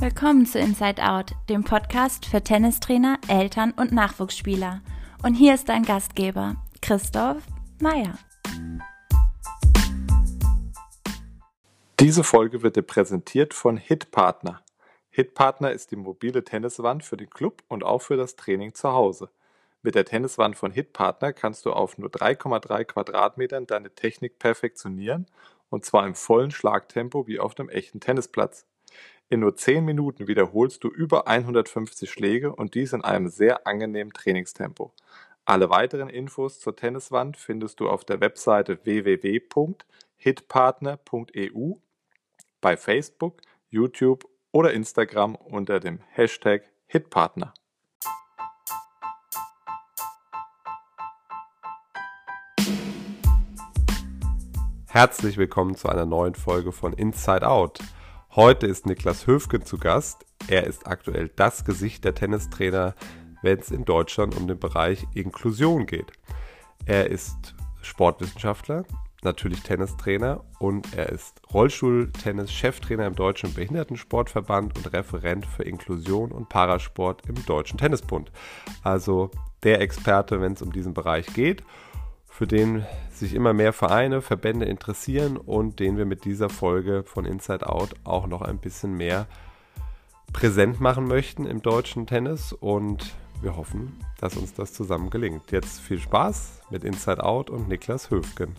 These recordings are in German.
Willkommen zu Inside Out, dem Podcast für Tennistrainer, Eltern und Nachwuchsspieler. Und hier ist dein Gastgeber, Christoph Meyer. Diese Folge wird dir präsentiert von Hitpartner. Hitpartner ist die mobile Tenniswand für den Club und auch für das Training zu Hause. Mit der Tenniswand von Hitpartner kannst du auf nur 3,3 Quadratmetern deine Technik perfektionieren und zwar im vollen Schlagtempo wie auf einem echten Tennisplatz. In nur 10 Minuten wiederholst du über 150 Schläge und dies in einem sehr angenehmen Trainingstempo. Alle weiteren Infos zur Tenniswand findest du auf der Webseite www.hitpartner.eu, bei Facebook, YouTube oder Instagram unter dem Hashtag Hitpartner. Herzlich willkommen zu einer neuen Folge von Inside Out. Heute ist Niklas Höfgen zu Gast. Er ist aktuell das Gesicht der Tennistrainer, wenn es in Deutschland um den Bereich Inklusion geht. Er ist Sportwissenschaftler, natürlich Tennistrainer und er ist Rollstuhltennis-Cheftrainer im Deutschen Behindertensportverband und Referent für Inklusion und Parasport im Deutschen Tennisbund. Also der Experte, wenn es um diesen Bereich geht für den sich immer mehr Vereine, Verbände interessieren und den wir mit dieser Folge von Inside Out auch noch ein bisschen mehr präsent machen möchten im deutschen Tennis und wir hoffen, dass uns das zusammen gelingt. Jetzt viel Spaß mit Inside Out und Niklas Höfgen.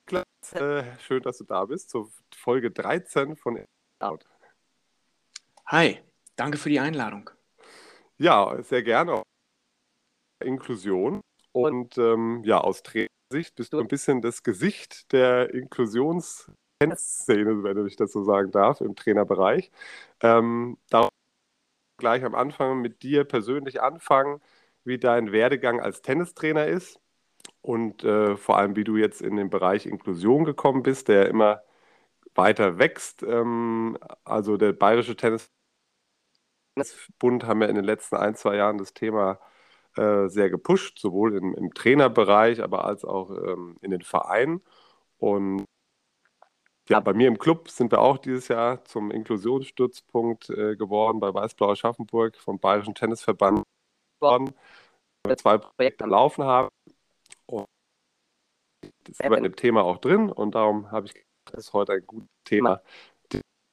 Niklas, äh, schön, dass du da bist zur Folge 13 von Inside Out. Hi. Danke für die Einladung. Ja, sehr gerne. Inklusion. Und ähm, ja, aus Trainersicht bist du ein bisschen das Gesicht der Inklusionsszene, wenn ich das so sagen darf, im Trainerbereich. Ähm, darauf gleich am Anfang mit dir persönlich anfangen, wie dein Werdegang als Tennistrainer ist und äh, vor allem, wie du jetzt in den Bereich Inklusion gekommen bist, der immer weiter wächst. Ähm, also der Bayerische Tennis Bund haben ja in den letzten ein, zwei Jahren das Thema äh, sehr gepusht, sowohl im, im, Trainerbereich, aber als auch ähm, in den Vereinen. Und ja, bei mir im Club sind wir auch dieses Jahr zum Inklusionsstützpunkt äh, geworden bei Weißblau Aschaffenburg vom Bayerischen Tennisverband geworden, wir zwei Projekte laufen haben. Und das ist aber in dem Thema auch drin und darum habe ich gedacht, das ist heute ein gutes Thema,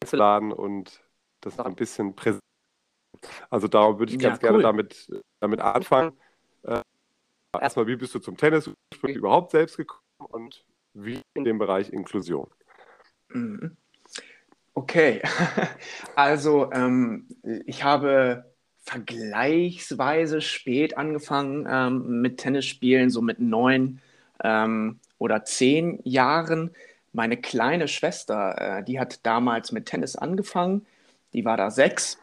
zu laden und das ein bisschen präsentieren also darum würde ich ganz ja, cool. gerne damit, damit anfangen. Äh, erstmal, wie bist du zum Tennis überhaupt selbst gekommen und wie in dem Bereich Inklusion? Mhm. Okay, also ähm, ich habe vergleichsweise spät angefangen ähm, mit Tennisspielen, so mit neun ähm, oder zehn Jahren. Meine kleine Schwester, äh, die hat damals mit Tennis angefangen, die war da sechs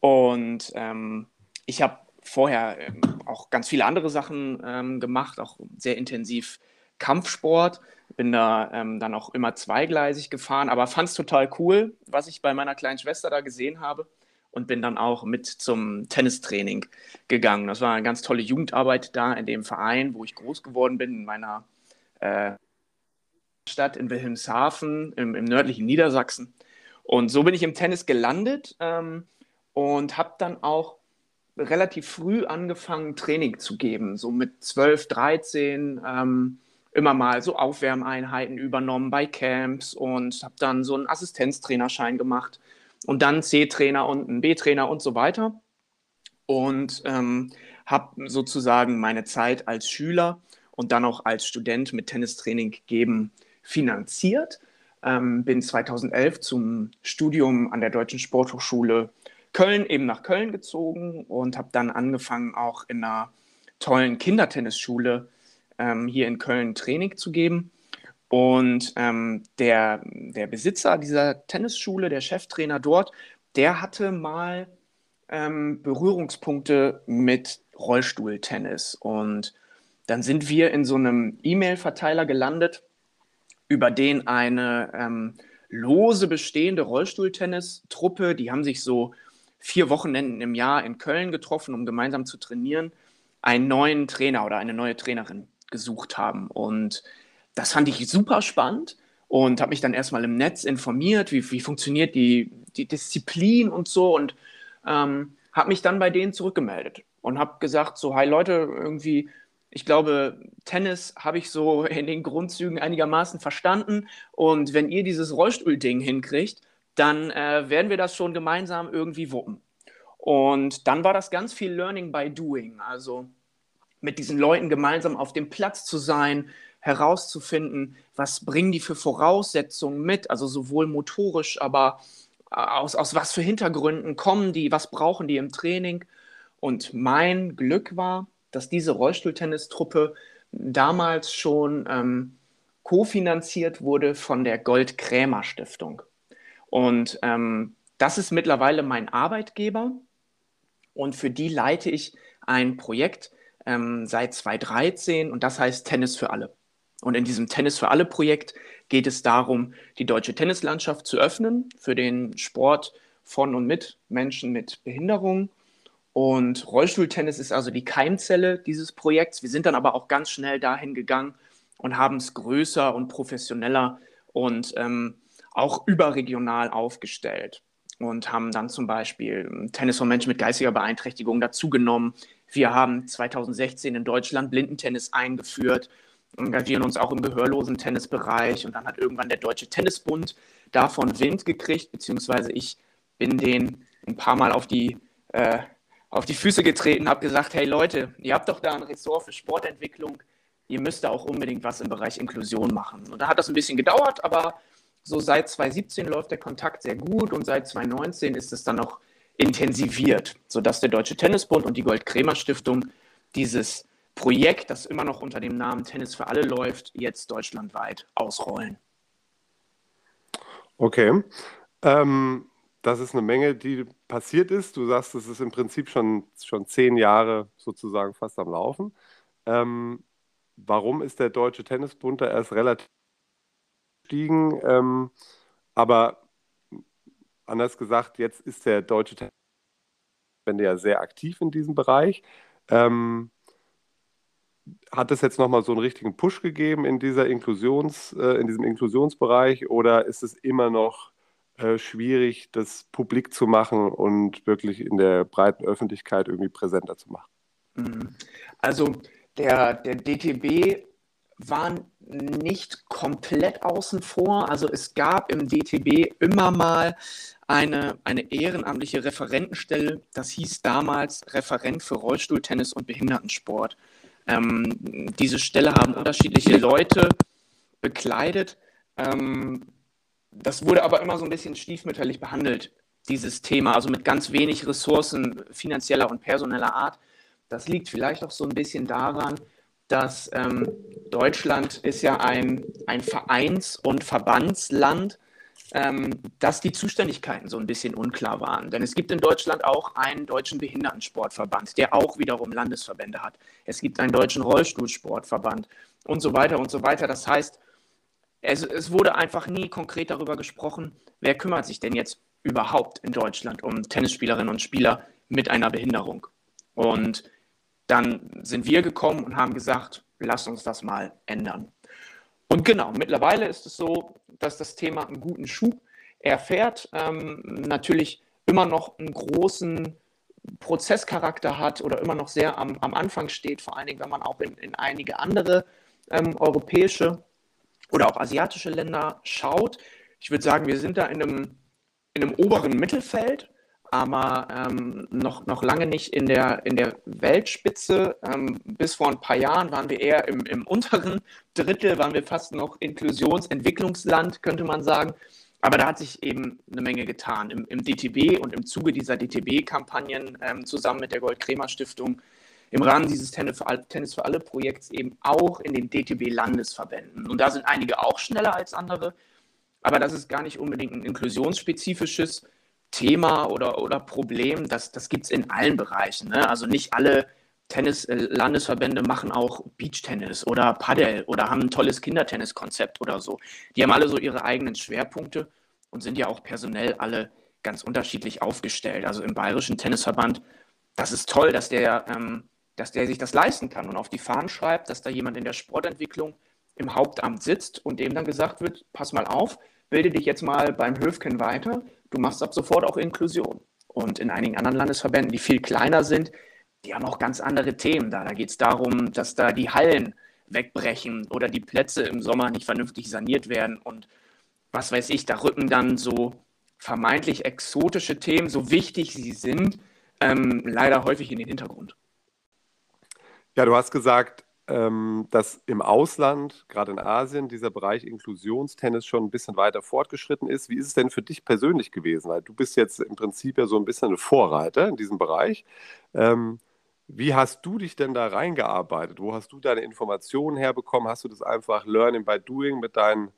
und ähm, ich habe vorher ähm, auch ganz viele andere Sachen ähm, gemacht, auch sehr intensiv Kampfsport. Bin da ähm, dann auch immer zweigleisig gefahren, aber fand es total cool, was ich bei meiner kleinen Schwester da gesehen habe und bin dann auch mit zum Tennistraining gegangen. Das war eine ganz tolle Jugendarbeit da in dem Verein, wo ich groß geworden bin, in meiner äh, Stadt in Wilhelmshaven im, im, nördlichen Niedersachsen. Und so bin ich im Tennis gelandet. Ähm, und habe dann auch relativ früh angefangen, Training zu geben, so mit 12, 13, ähm, immer mal so Aufwärmeinheiten übernommen bei Camps und habe dann so einen Assistenztrainerschein gemacht und dann C-Trainer und einen B-Trainer und so weiter. Und ähm, habe sozusagen meine Zeit als Schüler und dann auch als Student mit Tennistraining geben finanziert. Ähm, bin 2011 zum Studium an der Deutschen Sporthochschule Köln eben nach Köln gezogen und habe dann angefangen, auch in einer tollen Kindertennisschule ähm, hier in Köln Training zu geben. Und ähm, der, der Besitzer dieser Tennisschule, der Cheftrainer dort, der hatte mal ähm, Berührungspunkte mit Rollstuhltennis. Und dann sind wir in so einem E-Mail-Verteiler gelandet, über den eine ähm, lose bestehende Rollstuhltennis-Truppe, die haben sich so vier Wochenenden im Jahr in Köln getroffen, um gemeinsam zu trainieren, einen neuen Trainer oder eine neue Trainerin gesucht haben. Und das fand ich super spannend und habe mich dann erstmal im Netz informiert, wie, wie funktioniert die, die Disziplin und so und ähm, habe mich dann bei denen zurückgemeldet und habe gesagt, so, hi Leute, irgendwie, ich glaube, Tennis habe ich so in den Grundzügen einigermaßen verstanden und wenn ihr dieses Rollstuhl-Ding hinkriegt, dann äh, werden wir das schon gemeinsam irgendwie wuppen. Und dann war das ganz viel Learning by Doing, also mit diesen Leuten gemeinsam auf dem Platz zu sein, herauszufinden, was bringen die für Voraussetzungen mit, also sowohl motorisch, aber äh, aus, aus was für Hintergründen kommen die, was brauchen die im Training. Und mein Glück war, dass diese Rollstuhltennistruppe damals schon ähm, kofinanziert wurde von der Gold-Krämer-Stiftung. Und ähm, das ist mittlerweile mein Arbeitgeber und für die leite ich ein Projekt ähm, seit 2013 und das heißt Tennis für alle. Und in diesem Tennis für alle Projekt geht es darum, die deutsche Tennislandschaft zu öffnen für den Sport von und mit Menschen mit Behinderung. Und Rollstuhltennis ist also die Keimzelle dieses Projekts. Wir sind dann aber auch ganz schnell dahin gegangen und haben es größer und professioneller und ähm, auch überregional aufgestellt und haben dann zum Beispiel Tennis von Menschen mit geistiger Beeinträchtigung dazugenommen. Wir haben 2016 in Deutschland Blindentennis eingeführt engagieren uns auch im gehörlosen Tennisbereich und dann hat irgendwann der Deutsche Tennisbund davon Wind gekriegt, beziehungsweise ich bin den ein paar Mal auf die, äh, auf die Füße getreten, habe gesagt, hey Leute, ihr habt doch da ein Ressort für Sportentwicklung, ihr müsst da auch unbedingt was im Bereich Inklusion machen. Und da hat das ein bisschen gedauert, aber so seit 2017 läuft der Kontakt sehr gut und seit 2019 ist es dann noch intensiviert, sodass der Deutsche Tennisbund und die Gold-Kremer-Stiftung dieses Projekt, das immer noch unter dem Namen Tennis für alle läuft, jetzt deutschlandweit ausrollen. Okay. Ähm, das ist eine Menge, die passiert ist. Du sagst, es ist im Prinzip schon, schon zehn Jahre sozusagen fast am Laufen. Ähm, warum ist der Deutsche Tennisbund da erst relativ gestiegen? Ähm, aber anders gesagt, jetzt ist der Deutsche Tennisbund ja sehr aktiv in diesem Bereich. Ähm, hat es jetzt nochmal so einen richtigen Push gegeben in dieser Inklusions, äh, in diesem Inklusionsbereich oder ist es immer noch äh, schwierig, das publik zu machen und wirklich in der breiten Öffentlichkeit irgendwie präsenter zu machen? Mhm. Also der, der DTB war nicht komplett außen vor. Also es gab im DTB immer mal eine, eine ehrenamtliche Referentenstelle. Das hieß damals Referent für Rollstuhltennis und Behindertensport. Ähm, diese Stelle haben unterschiedliche Leute bekleidet. Ähm, das wurde aber immer so ein bisschen stiefmütterlich behandelt, dieses Thema, also mit ganz wenig Ressourcen finanzieller und personeller Art. Das liegt vielleicht auch so ein bisschen daran, dass ähm, Deutschland ist ja ein, ein Vereins- und Verbandsland ähm, dass die Zuständigkeiten so ein bisschen unklar waren. Denn es gibt in Deutschland auch einen deutschen Behindertensportverband, der auch wiederum Landesverbände hat. Es gibt einen deutschen Rollstuhlsportverband und so weiter und so weiter. Das heißt, es, es wurde einfach nie konkret darüber gesprochen, wer kümmert sich denn jetzt überhaupt in Deutschland um Tennisspielerinnen und Spieler mit einer Behinderung. Und dann sind wir gekommen und haben gesagt, lasst uns das mal ändern. Und genau, mittlerweile ist es so, dass das Thema einen guten Schub erfährt, ähm, natürlich immer noch einen großen Prozesscharakter hat oder immer noch sehr am, am Anfang steht, vor allen Dingen, wenn man auch in, in einige andere ähm, europäische oder auch asiatische Länder schaut. Ich würde sagen, wir sind da in einem, in einem oberen Mittelfeld aber ähm, noch, noch lange nicht in der, in der Weltspitze. Ähm, bis vor ein paar Jahren waren wir eher im, im unteren Drittel, waren wir fast noch Inklusionsentwicklungsland, könnte man sagen. Aber da hat sich eben eine Menge getan. Im, im DTB und im Zuge dieser DTB-Kampagnen ähm, zusammen mit der Gold-Kremer-Stiftung im Rahmen dieses Tennis für, alle, Tennis für alle Projekts eben auch in den DTB-Landesverbänden. Und da sind einige auch schneller als andere. Aber das ist gar nicht unbedingt ein inklusionsspezifisches Thema oder, oder Problem, das, das gibt es in allen Bereichen. Ne? Also nicht alle Tennis-Landesverbände machen auch Beachtennis oder Paddle oder haben ein tolles Kindertenniskonzept oder so. Die haben alle so ihre eigenen Schwerpunkte und sind ja auch personell alle ganz unterschiedlich aufgestellt. Also im Bayerischen Tennisverband, das ist toll, dass der, ähm, dass der sich das leisten kann und auf die Fahnen schreibt, dass da jemand in der Sportentwicklung im Hauptamt sitzt und dem dann gesagt wird, pass mal auf, bilde dich jetzt mal beim Höfken weiter, du machst ab sofort auch Inklusion. Und in einigen anderen Landesverbänden, die viel kleiner sind, die haben auch ganz andere Themen da. Da geht es darum, dass da die Hallen wegbrechen oder die Plätze im Sommer nicht vernünftig saniert werden und was weiß ich, da rücken dann so vermeintlich exotische Themen, so wichtig sie sind, ähm, leider häufig in den Hintergrund. Ja, du hast gesagt, ähm, dass im Ausland, gerade in Asien, dieser Bereich Inklusionstennis schon ein bisschen weiter fortgeschritten ist. Wie ist es denn für dich persönlich gewesen? Weil du bist jetzt im Prinzip ja so ein bisschen ein Vorreiter in diesem Bereich. Ähm, wie hast du dich denn da reingearbeitet? Wo hast du deine Informationen herbekommen? Hast du das einfach Learning by Doing mit deinen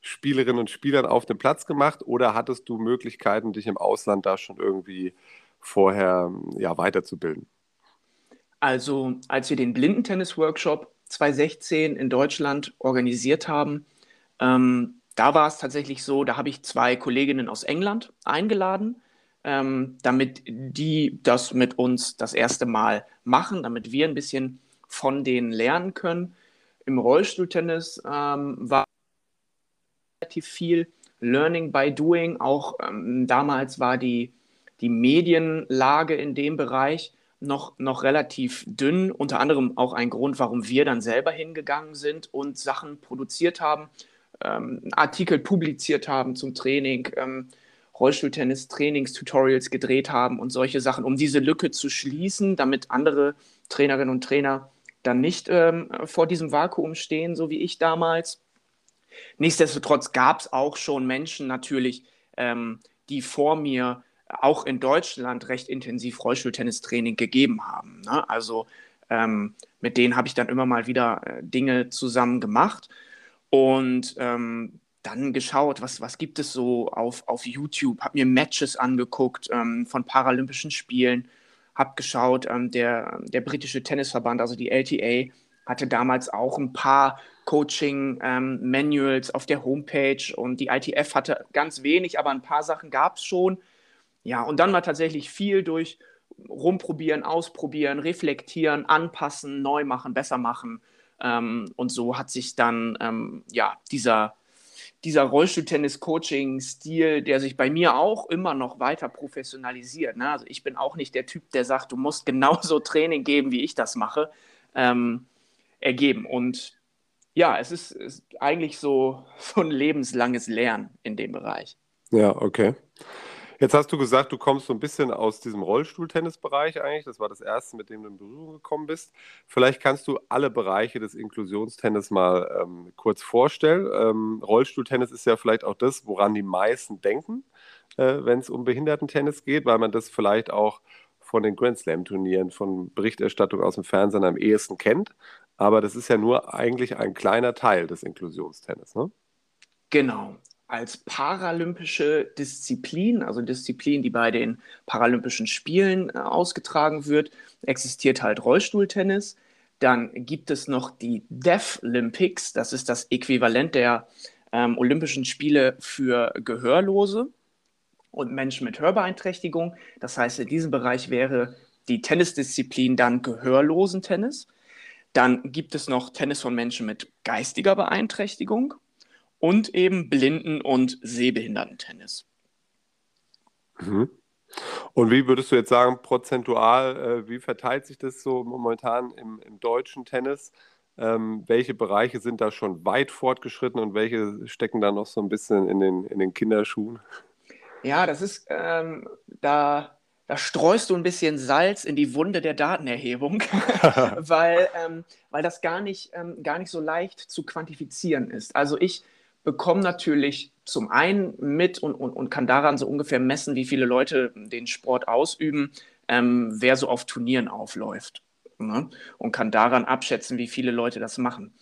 Spielerinnen und Spielern auf dem Platz gemacht oder hattest du Möglichkeiten, dich im Ausland da schon irgendwie vorher ja, weiterzubilden? Also, als wir den Blindentennis-Workshop 2016 in Deutschland organisiert haben, ähm, da war es tatsächlich so, da habe ich zwei Kolleginnen aus England eingeladen, ähm, damit die das mit uns das erste Mal machen, damit wir ein bisschen von denen lernen können. Im Rollstuhltennis ähm, war relativ viel Learning by Doing. Auch ähm, damals war die, die Medienlage in dem Bereich noch, noch relativ dünn. Unter anderem auch ein Grund, warum wir dann selber hingegangen sind und Sachen produziert haben, ähm, Artikel publiziert haben zum Training, ähm, Rollstuhltennis, Trainings-Tutorials gedreht haben und solche Sachen, um diese Lücke zu schließen, damit andere Trainerinnen und Trainer dann nicht ähm, vor diesem Vakuum stehen, so wie ich damals. Nichtsdestotrotz gab es auch schon Menschen natürlich, ähm, die vor mir auch in Deutschland recht intensiv Rollstuhltennistraining gegeben haben. Ne? Also ähm, mit denen habe ich dann immer mal wieder äh, Dinge zusammen gemacht und ähm, dann geschaut, was, was gibt es so auf, auf YouTube, habe mir Matches angeguckt ähm, von Paralympischen Spielen, habe geschaut, ähm, der, der britische Tennisverband, also die LTA, hatte damals auch ein paar Coaching-Manuals ähm, auf der Homepage und die ITF hatte ganz wenig, aber ein paar Sachen gab es schon. Ja, und dann war tatsächlich viel durch rumprobieren, ausprobieren, reflektieren, anpassen, neu machen, besser machen. Ähm, und so hat sich dann ähm, ja dieser, dieser Rollstuhltennis-Coaching-Stil, der sich bei mir auch immer noch weiter professionalisiert. Ne? Also ich bin auch nicht der Typ, der sagt, du musst genauso Training geben, wie ich das mache, ähm, ergeben. Und ja, es ist, ist eigentlich so, so ein lebenslanges Lernen in dem Bereich. Ja, okay. Jetzt hast du gesagt, du kommst so ein bisschen aus diesem Rollstuhltennisbereich eigentlich. Das war das erste, mit dem du in Berührung gekommen bist. Vielleicht kannst du alle Bereiche des Inklusionstennis mal ähm, kurz vorstellen. Ähm, Rollstuhltennis ist ja vielleicht auch das, woran die meisten denken, äh, wenn es um Behindertentennis geht, weil man das vielleicht auch von den Grand Slam-Turnieren, von Berichterstattung aus dem Fernsehen am ehesten kennt. Aber das ist ja nur eigentlich ein kleiner Teil des Inklusionstennis, ne? Genau als paralympische Disziplin, also Disziplin, die bei den Paralympischen Spielen äh, ausgetragen wird, existiert halt Rollstuhltennis. Dann gibt es noch die Deaflympics, das ist das Äquivalent der ähm, Olympischen Spiele für Gehörlose und Menschen mit Hörbeeinträchtigung. Das heißt, in diesem Bereich wäre die Tennisdisziplin dann Gehörlosentennis. Dann gibt es noch Tennis von Menschen mit geistiger Beeinträchtigung und eben Blinden- und Sehbehindertentennis. Mhm. Und wie würdest du jetzt sagen, prozentual, äh, wie verteilt sich das so momentan im, im deutschen Tennis? Ähm, welche Bereiche sind da schon weit fortgeschritten und welche stecken da noch so ein bisschen in den, in den Kinderschuhen? Ja, das ist, ähm, da, da streust du ein bisschen Salz in die Wunde der Datenerhebung, weil, ähm, weil das gar nicht, ähm, gar nicht so leicht zu quantifizieren ist. Also ich bekomme natürlich zum einen mit und, und, und kann daran so ungefähr messen, wie viele Leute den Sport ausüben, ähm, wer so auf Turnieren aufläuft. Ne? Und kann daran abschätzen, wie viele Leute das machen.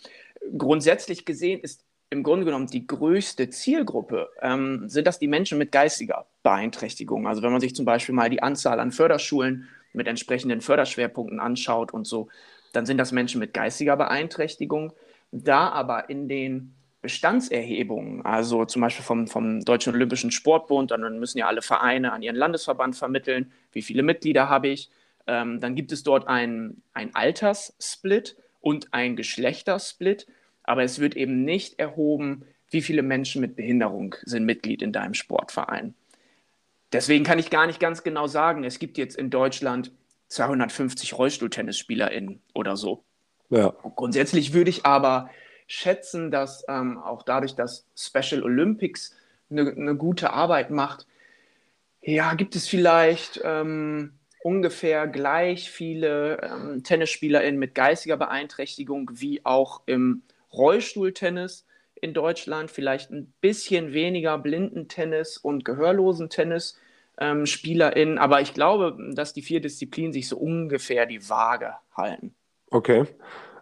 Grundsätzlich gesehen ist im Grunde genommen die größte Zielgruppe, ähm, sind das die Menschen mit geistiger Beeinträchtigung. Also wenn man sich zum Beispiel mal die Anzahl an Förderschulen mit entsprechenden Förderschwerpunkten anschaut und so, dann sind das Menschen mit geistiger Beeinträchtigung. Da aber in den Bestandserhebungen, also zum Beispiel vom, vom Deutschen Olympischen Sportbund, dann müssen ja alle Vereine an ihren Landesverband vermitteln, wie viele Mitglieder habe ich. Ähm, dann gibt es dort einen Alterssplit und ein Geschlechtersplit. aber es wird eben nicht erhoben, wie viele Menschen mit Behinderung sind Mitglied in deinem Sportverein. Deswegen kann ich gar nicht ganz genau sagen, es gibt jetzt in Deutschland 250 RollstuhltennisspielerInnen oder so. Ja. Grundsätzlich würde ich aber schätzen, dass ähm, auch dadurch, dass Special Olympics eine, eine, gute Arbeit macht, ja, gibt es vielleicht ähm, ungefähr gleich viele ähm, TennisspielerInnen mit geistiger Beeinträchtigung wie auch im Rollstuhltennis in Deutschland, vielleicht ein bisschen weniger Blindentennis und Gehörlosentennis. Ähm, SpielerInnen, aber ich glaube, dass die vier Disziplinen sich so ungefähr die Waage halten. Okay.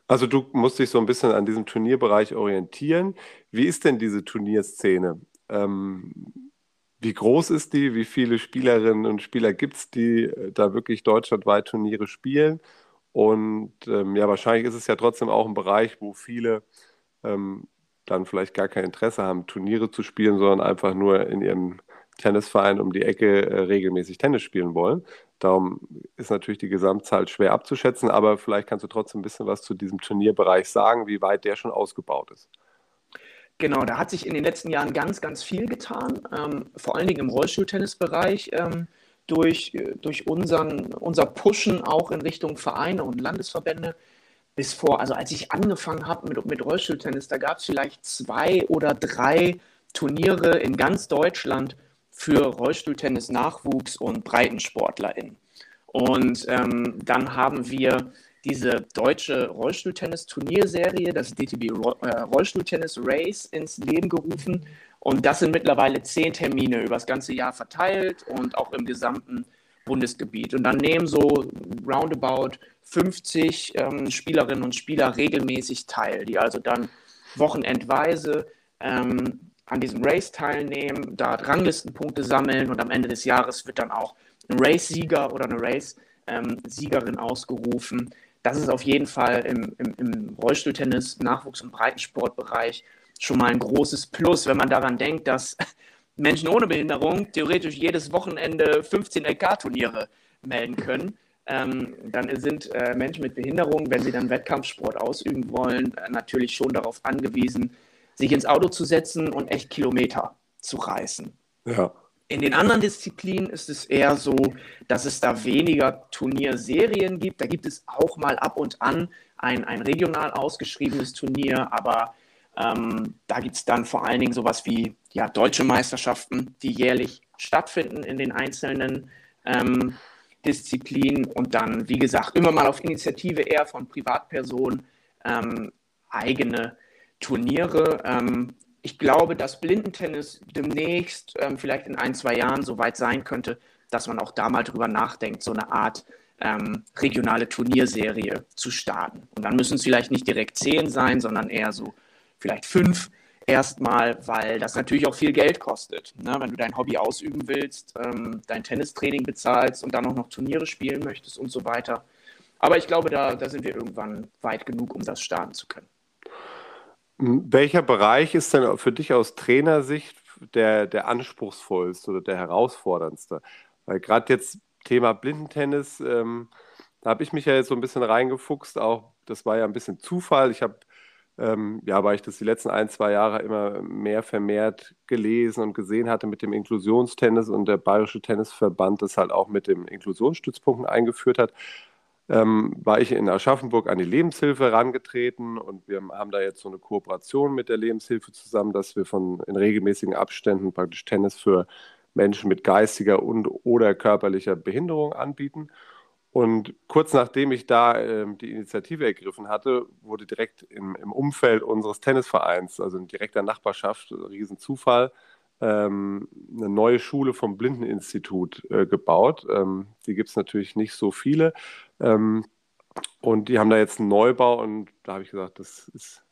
Also du musst dich so ein bisschen an diesem Turnierbereich orientieren. Wie ist denn diese Turnierszene? Ähm, wie groß ist die? Wie viele Spielerinnen und Spieler gibt es, die äh, da wirklich deutschlandweit Turniere spielen? Und ähm, ja, wahrscheinlich ist es ja trotzdem auch ein Bereich, wo viele ähm, dann vielleicht gar kein Interesse haben, Turniere zu spielen, sondern einfach nur in ihrem Tennisverein um die Ecke äh, regelmäßig Tennis spielen wollen. Darum ist natürlich die Gesamtzahl schwer abzuschätzen, aber vielleicht kannst du trotzdem ein bisschen was zu diesem Turnierbereich sagen, wie weit der schon ausgebaut ist. Genau, da hat sich in den letzten Jahren ganz, ganz viel getan, ähm, vor allen Dingen im Rollstuhltennisbereich. Ähm, durch, durch unseren, unser Pushen auch in Richtung Vereine und Landesverbände bis vor, also als ich angefangen habe mit, mit Rollstuhltennis, da gab es vielleicht zwei oder drei Turniere in ganz Deutschland für Rollstuhltennis Nachwuchs und BreitensportlerInnen. Und ähm, dann haben wir diese deutsche Rollstuhltennis-Turnierserie, das DTB äh, Rollstuhltennis Race, ins Leben gerufen. Und das sind mittlerweile zehn Termine über das ganze Jahr verteilt und auch im gesamten Bundesgebiet. Und dann nehmen so roundabout 50 ähm, Spielerinnen und Spieler regelmäßig teil, die also dann wochenendweise ähm, an diesem Race teilnehmen, da Ranglistenpunkte sammeln und am Ende des Jahres wird dann auch ein Race-Sieger oder eine Race-Siegerin ausgerufen. Das ist auf jeden Fall im, im, im Rollstuhltennis, Nachwuchs- und Breitensportbereich schon mal ein großes Plus, wenn man daran denkt, dass Menschen ohne Behinderung theoretisch jedes Wochenende 15 LK-Turniere melden können ähm, dann sind äh, Menschen mit Behinderung, wenn sie dann Wettkampfsport ausüben wollen, äh, natürlich schon darauf angewiesen, sich ins Auto zu setzen und echt Kilometer zu reißen. Ja. In den anderen Disziplinen ist es eher so, dass es da weniger Turnierserien gibt. Da gibt es auch mal ab und an ein, ein regional ausgeschriebenes Turnier, aber ähm, da gibt es dann vor allen Dingen sowas wie ja, deutsche Meisterschaften, die jährlich stattfinden in den einzelnen ähm, Disziplin und dann, wie gesagt, immer mal auf Initiative eher von Privatpersonen ähm, eigene Turniere. Ähm, ich glaube, dass Blindentennis demnächst, ähm, vielleicht in ein, zwei Jahren, so weit sein könnte, dass man auch da mal drüber nachdenkt, so eine Art ähm, regionale Turnierserie zu starten. Und dann müssen es vielleicht nicht direkt zehn sein, sondern eher so vielleicht fünf Erstmal, weil das natürlich auch viel Geld kostet. Ne? Wenn du dein Hobby ausüben willst, ähm, dein Tennistraining bezahlst und dann auch noch Turniere spielen möchtest und so weiter. Aber ich glaube, da, da sind wir irgendwann weit genug, um das starten zu können. Welcher Bereich ist denn für dich aus Trainersicht der, der anspruchsvollste oder der herausforderndste? Weil gerade jetzt Thema Blindentennis, ähm, da habe ich mich ja jetzt so ein bisschen reingefuchst. Auch das war ja ein bisschen Zufall. Ich habe ähm, ja, weil ich das die letzten ein, zwei Jahre immer mehr vermehrt gelesen und gesehen hatte mit dem Inklusionstennis und der Bayerische Tennisverband das halt auch mit dem Inklusionsstützpunkten eingeführt hat, ähm, war ich in Aschaffenburg an die Lebenshilfe herangetreten und wir haben da jetzt so eine Kooperation mit der Lebenshilfe zusammen, dass wir von in regelmäßigen Abständen praktisch Tennis für Menschen mit geistiger und oder körperlicher Behinderung anbieten. Und kurz nachdem ich da äh, die Initiative ergriffen hatte, wurde direkt im, im, Umfeld unseres Tennisvereins, also in direkter Nachbarschaft, Riesenzufall, ähm, eine neue Schule vom Blindeninstitut äh, gebaut. Ähm, die gibt es natürlich nicht so viele. Ähm, und die haben da jetzt einen Neubau und da habe ich gesagt, das ist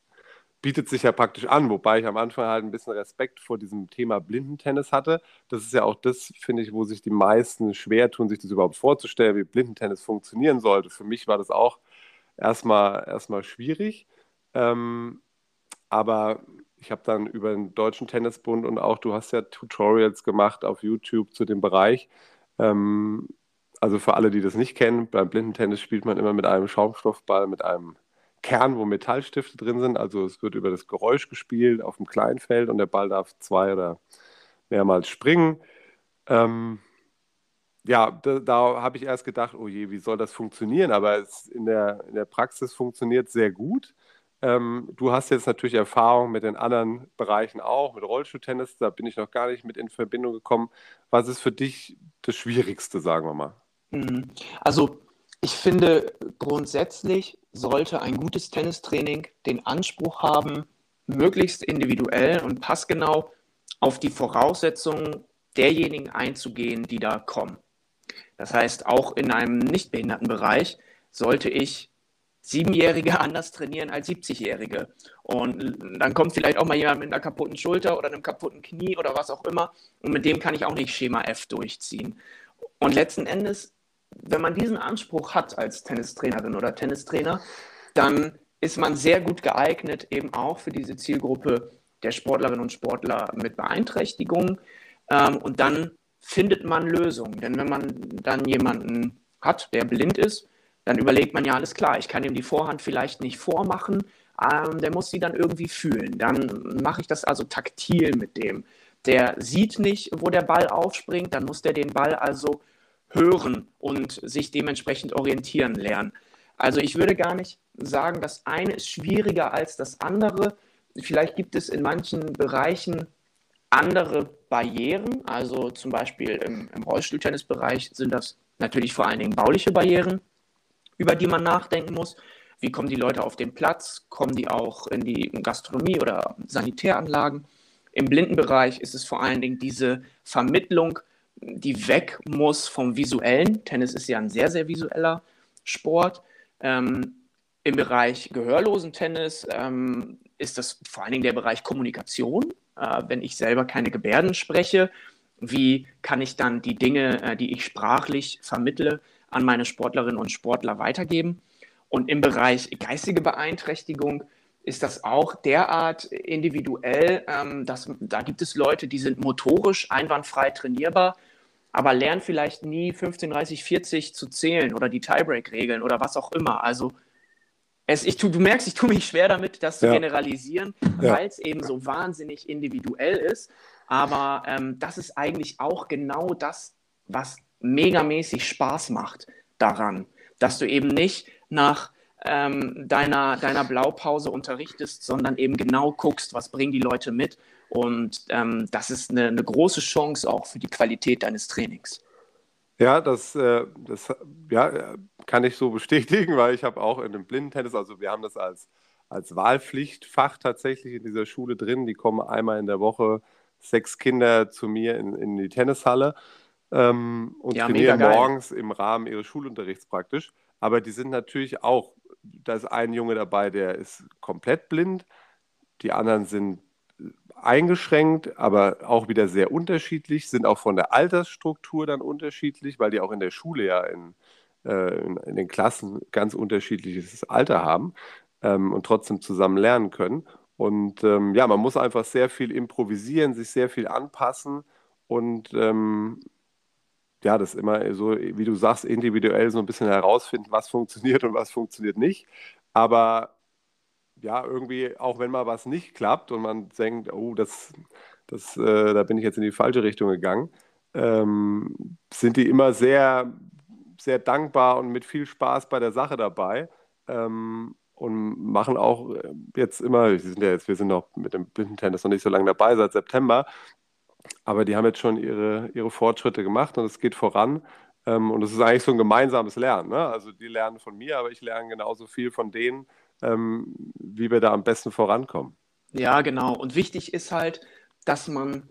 bietet sich ja praktisch an, wobei ich am Anfang halt ein bisschen Respekt vor diesem Thema Blindentennis hatte. Das ist ja auch das, finde ich, wo sich die meisten schwer tun, sich das überhaupt vorzustellen, wie Blindentennis funktionieren sollte. Für mich war das auch erstmal, erstmal schwierig. Ähm, aber ich habe dann über den Deutschen Tennisbund und auch du hast ja Tutorials gemacht auf YouTube zu dem Bereich. Ähm, also für alle, die das nicht kennen, beim Blindentennis spielt man immer mit einem Schaumstoffball, mit einem Kern, wo Metallstifte drin sind. Also es wird über das Geräusch gespielt auf dem Kleinfeld und der Ball darf zwei oder mehrmals springen. Ähm, ja, da, da habe ich erst gedacht, oh je, wie soll das funktionieren? Aber es in der, in der Praxis funktioniert sehr gut. Ähm, du hast jetzt natürlich Erfahrung mit den anderen Bereichen auch, mit Rollstuhltennis, da bin ich noch gar nicht mit in Verbindung gekommen. Was ist für dich das Schwierigste, sagen wir mal? Mhm. Also ich finde, grundsätzlich sollte ein gutes Tennistraining den Anspruch haben, möglichst individuell und passgenau auf die Voraussetzungen derjenigen einzugehen, die da kommen. Das heißt, auch in einem Nichtbehindertenbereich sollte ich Siebenjährige anders trainieren als 70-Jährige. Und dann kommt vielleicht auch mal jemand mit einer kaputten Schulter oder einem kaputten Knie oder was auch immer. Und mit dem kann ich auch nicht Schema F durchziehen. Und letzten Endes, wenn man diesen Anspruch hat als Tennistrainerin oder Tennistrainer, dann ist man sehr gut geeignet, eben auch für diese Zielgruppe der Sportlerinnen und Sportler mit Beeinträchtigungen. Ähm, und dann findet man Lösungen. Denn wenn man dann jemanden hat, der blind ist, dann überlegt man ja alles klar, ich kann ihm die Vorhand vielleicht nicht vormachen, ähm, der muss sie dann irgendwie fühlen. Dann mache ich das also taktil mit dem. Der sieht nicht, wo der Ball aufspringt, dann muss der den Ball also hören und sich dementsprechend orientieren lernen. Also ich würde gar nicht sagen, das eine ist schwieriger als das andere. Vielleicht gibt es in manchen Bereichen andere Barrieren. Also zum Beispiel im, im Rollstuhltennisbereich sind das natürlich vor allen Dingen bauliche Barrieren, über die man nachdenken muss. Wie kommen die Leute auf den Platz? Kommen die auch in die Gastronomie oder Sanitäranlagen? Im Blindenbereich ist es vor allen Dingen diese Vermittlung, die weg muss vom Visuellen. Tennis ist ja ein sehr, sehr visueller Sport. Ähm, Im Bereich gehörlosen Tennis ähm, ist das vor allen Dingen der Bereich Kommunikation. Äh, wenn ich selber keine Gebärden spreche, wie kann ich dann die Dinge, äh, die ich sprachlich vermittle, an meine Sportlerinnen und Sportler weitergeben? Und im Bereich geistige Beeinträchtigung ist das auch derart individuell, ähm, dass da gibt es Leute, die sind motorisch einwandfrei trainierbar, aber lernen vielleicht nie 15, 30, 40 zu zählen oder die Tiebreak-Regeln oder was auch immer. Also es, ich tu, du merkst, ich tue mich schwer damit, das zu ja. generalisieren, ja. weil es eben so wahnsinnig individuell ist. Aber ähm, das ist eigentlich auch genau das, was megamäßig Spaß macht daran, dass du eben nicht nach ähm, deiner, deiner Blaupause unterrichtest, sondern eben genau guckst, was bringen die Leute mit. Und ähm, das ist eine, eine große Chance auch für die Qualität deines Trainings. Ja, das, äh, das ja, kann ich so bestätigen, weil ich habe auch in dem Blindentennis, also wir haben das als, als Wahlpflichtfach tatsächlich in dieser Schule drin. Die kommen einmal in der Woche sechs Kinder zu mir in, in die Tennishalle ähm, und ja, trainieren morgens im Rahmen ihres Schulunterrichts praktisch. Aber die sind natürlich auch, da ist ein Junge dabei, der ist komplett blind. Die anderen sind eingeschränkt, aber auch wieder sehr unterschiedlich, sind auch von der Altersstruktur dann unterschiedlich, weil die auch in der Schule ja in, äh, in, in, den Klassen ganz unterschiedliches Alter haben ähm, und trotzdem zusammen lernen können. Und ähm, ja, man muss einfach sehr viel improvisieren, sich sehr viel anpassen und ähm, ja, das immer so, wie du sagst, individuell so ein bisschen herausfinden, was funktioniert und was funktioniert nicht. Aber ja, irgendwie, auch wenn mal was nicht klappt und man denkt, oh, das, das, äh, da bin ich jetzt in die falsche Richtung gegangen, ähm, sind die immer sehr, sehr dankbar und mit viel Spaß bei der Sache dabei. Ähm, und machen auch äh, jetzt immer, wir sind ja jetzt, wir sind noch mit dem Blindentennis noch nicht so lange dabei, seit September, aber die haben jetzt schon ihre, ihre Fortschritte gemacht und es geht voran. Ähm, und es ist eigentlich so ein gemeinsames Lernen. Ne? Also die lernen von mir, aber ich lerne genauso viel von denen ähm, wie wir da am besten vorankommen. Ja, genau. Und wichtig ist halt, dass man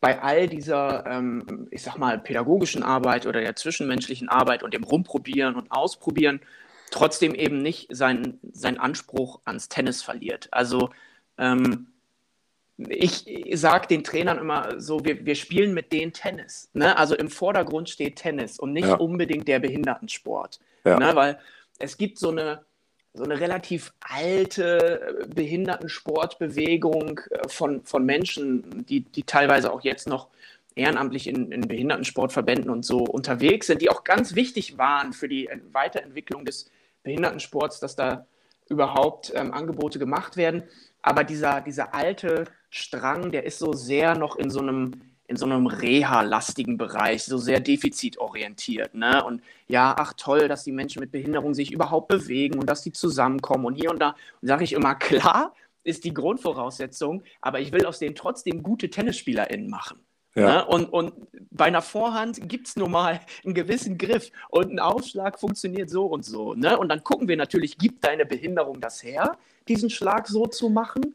bei all dieser, ähm, ich sag mal, pädagogischen Arbeit oder der zwischenmenschlichen Arbeit und dem Rumprobieren und Ausprobieren trotzdem eben nicht seinen, seinen Anspruch ans Tennis verliert. Also ähm, ich sage den Trainern immer so, wir, wir spielen mit denen Tennis. Ne? Also im Vordergrund steht Tennis und nicht ja. unbedingt der Behindertensport. Ja. Ne? Weil es gibt so eine, so eine relativ alte äh, Behindertensportbewegung äh, von, von Menschen, die, die teilweise auch jetzt noch ehrenamtlich in, in Behindertensportverbänden und so unterwegs sind, die auch ganz wichtig waren für die Weiterentwicklung des Behindertensports, dass da überhaupt ähm, Angebote gemacht werden. Aber dieser, dieser alte Strang, der ist so sehr noch in so einem, in so einem Reha-lastigen Bereich, so sehr defizitorientiert. Ne? Und ja, ach toll, dass die Menschen mit Behinderung sich überhaupt bewegen und dass die zusammenkommen und hier und da. Und sage ich immer, klar, ist die Grundvoraussetzung, aber ich will aus denen trotzdem gute TennisspielerInnen machen. Ja. Ne? Und, und bei einer Vorhand gibt es nun mal einen gewissen Griff und ein Aufschlag funktioniert so und so. Ne? Und dann gucken wir natürlich, gibt deine Behinderung das her, diesen Schlag so zu machen?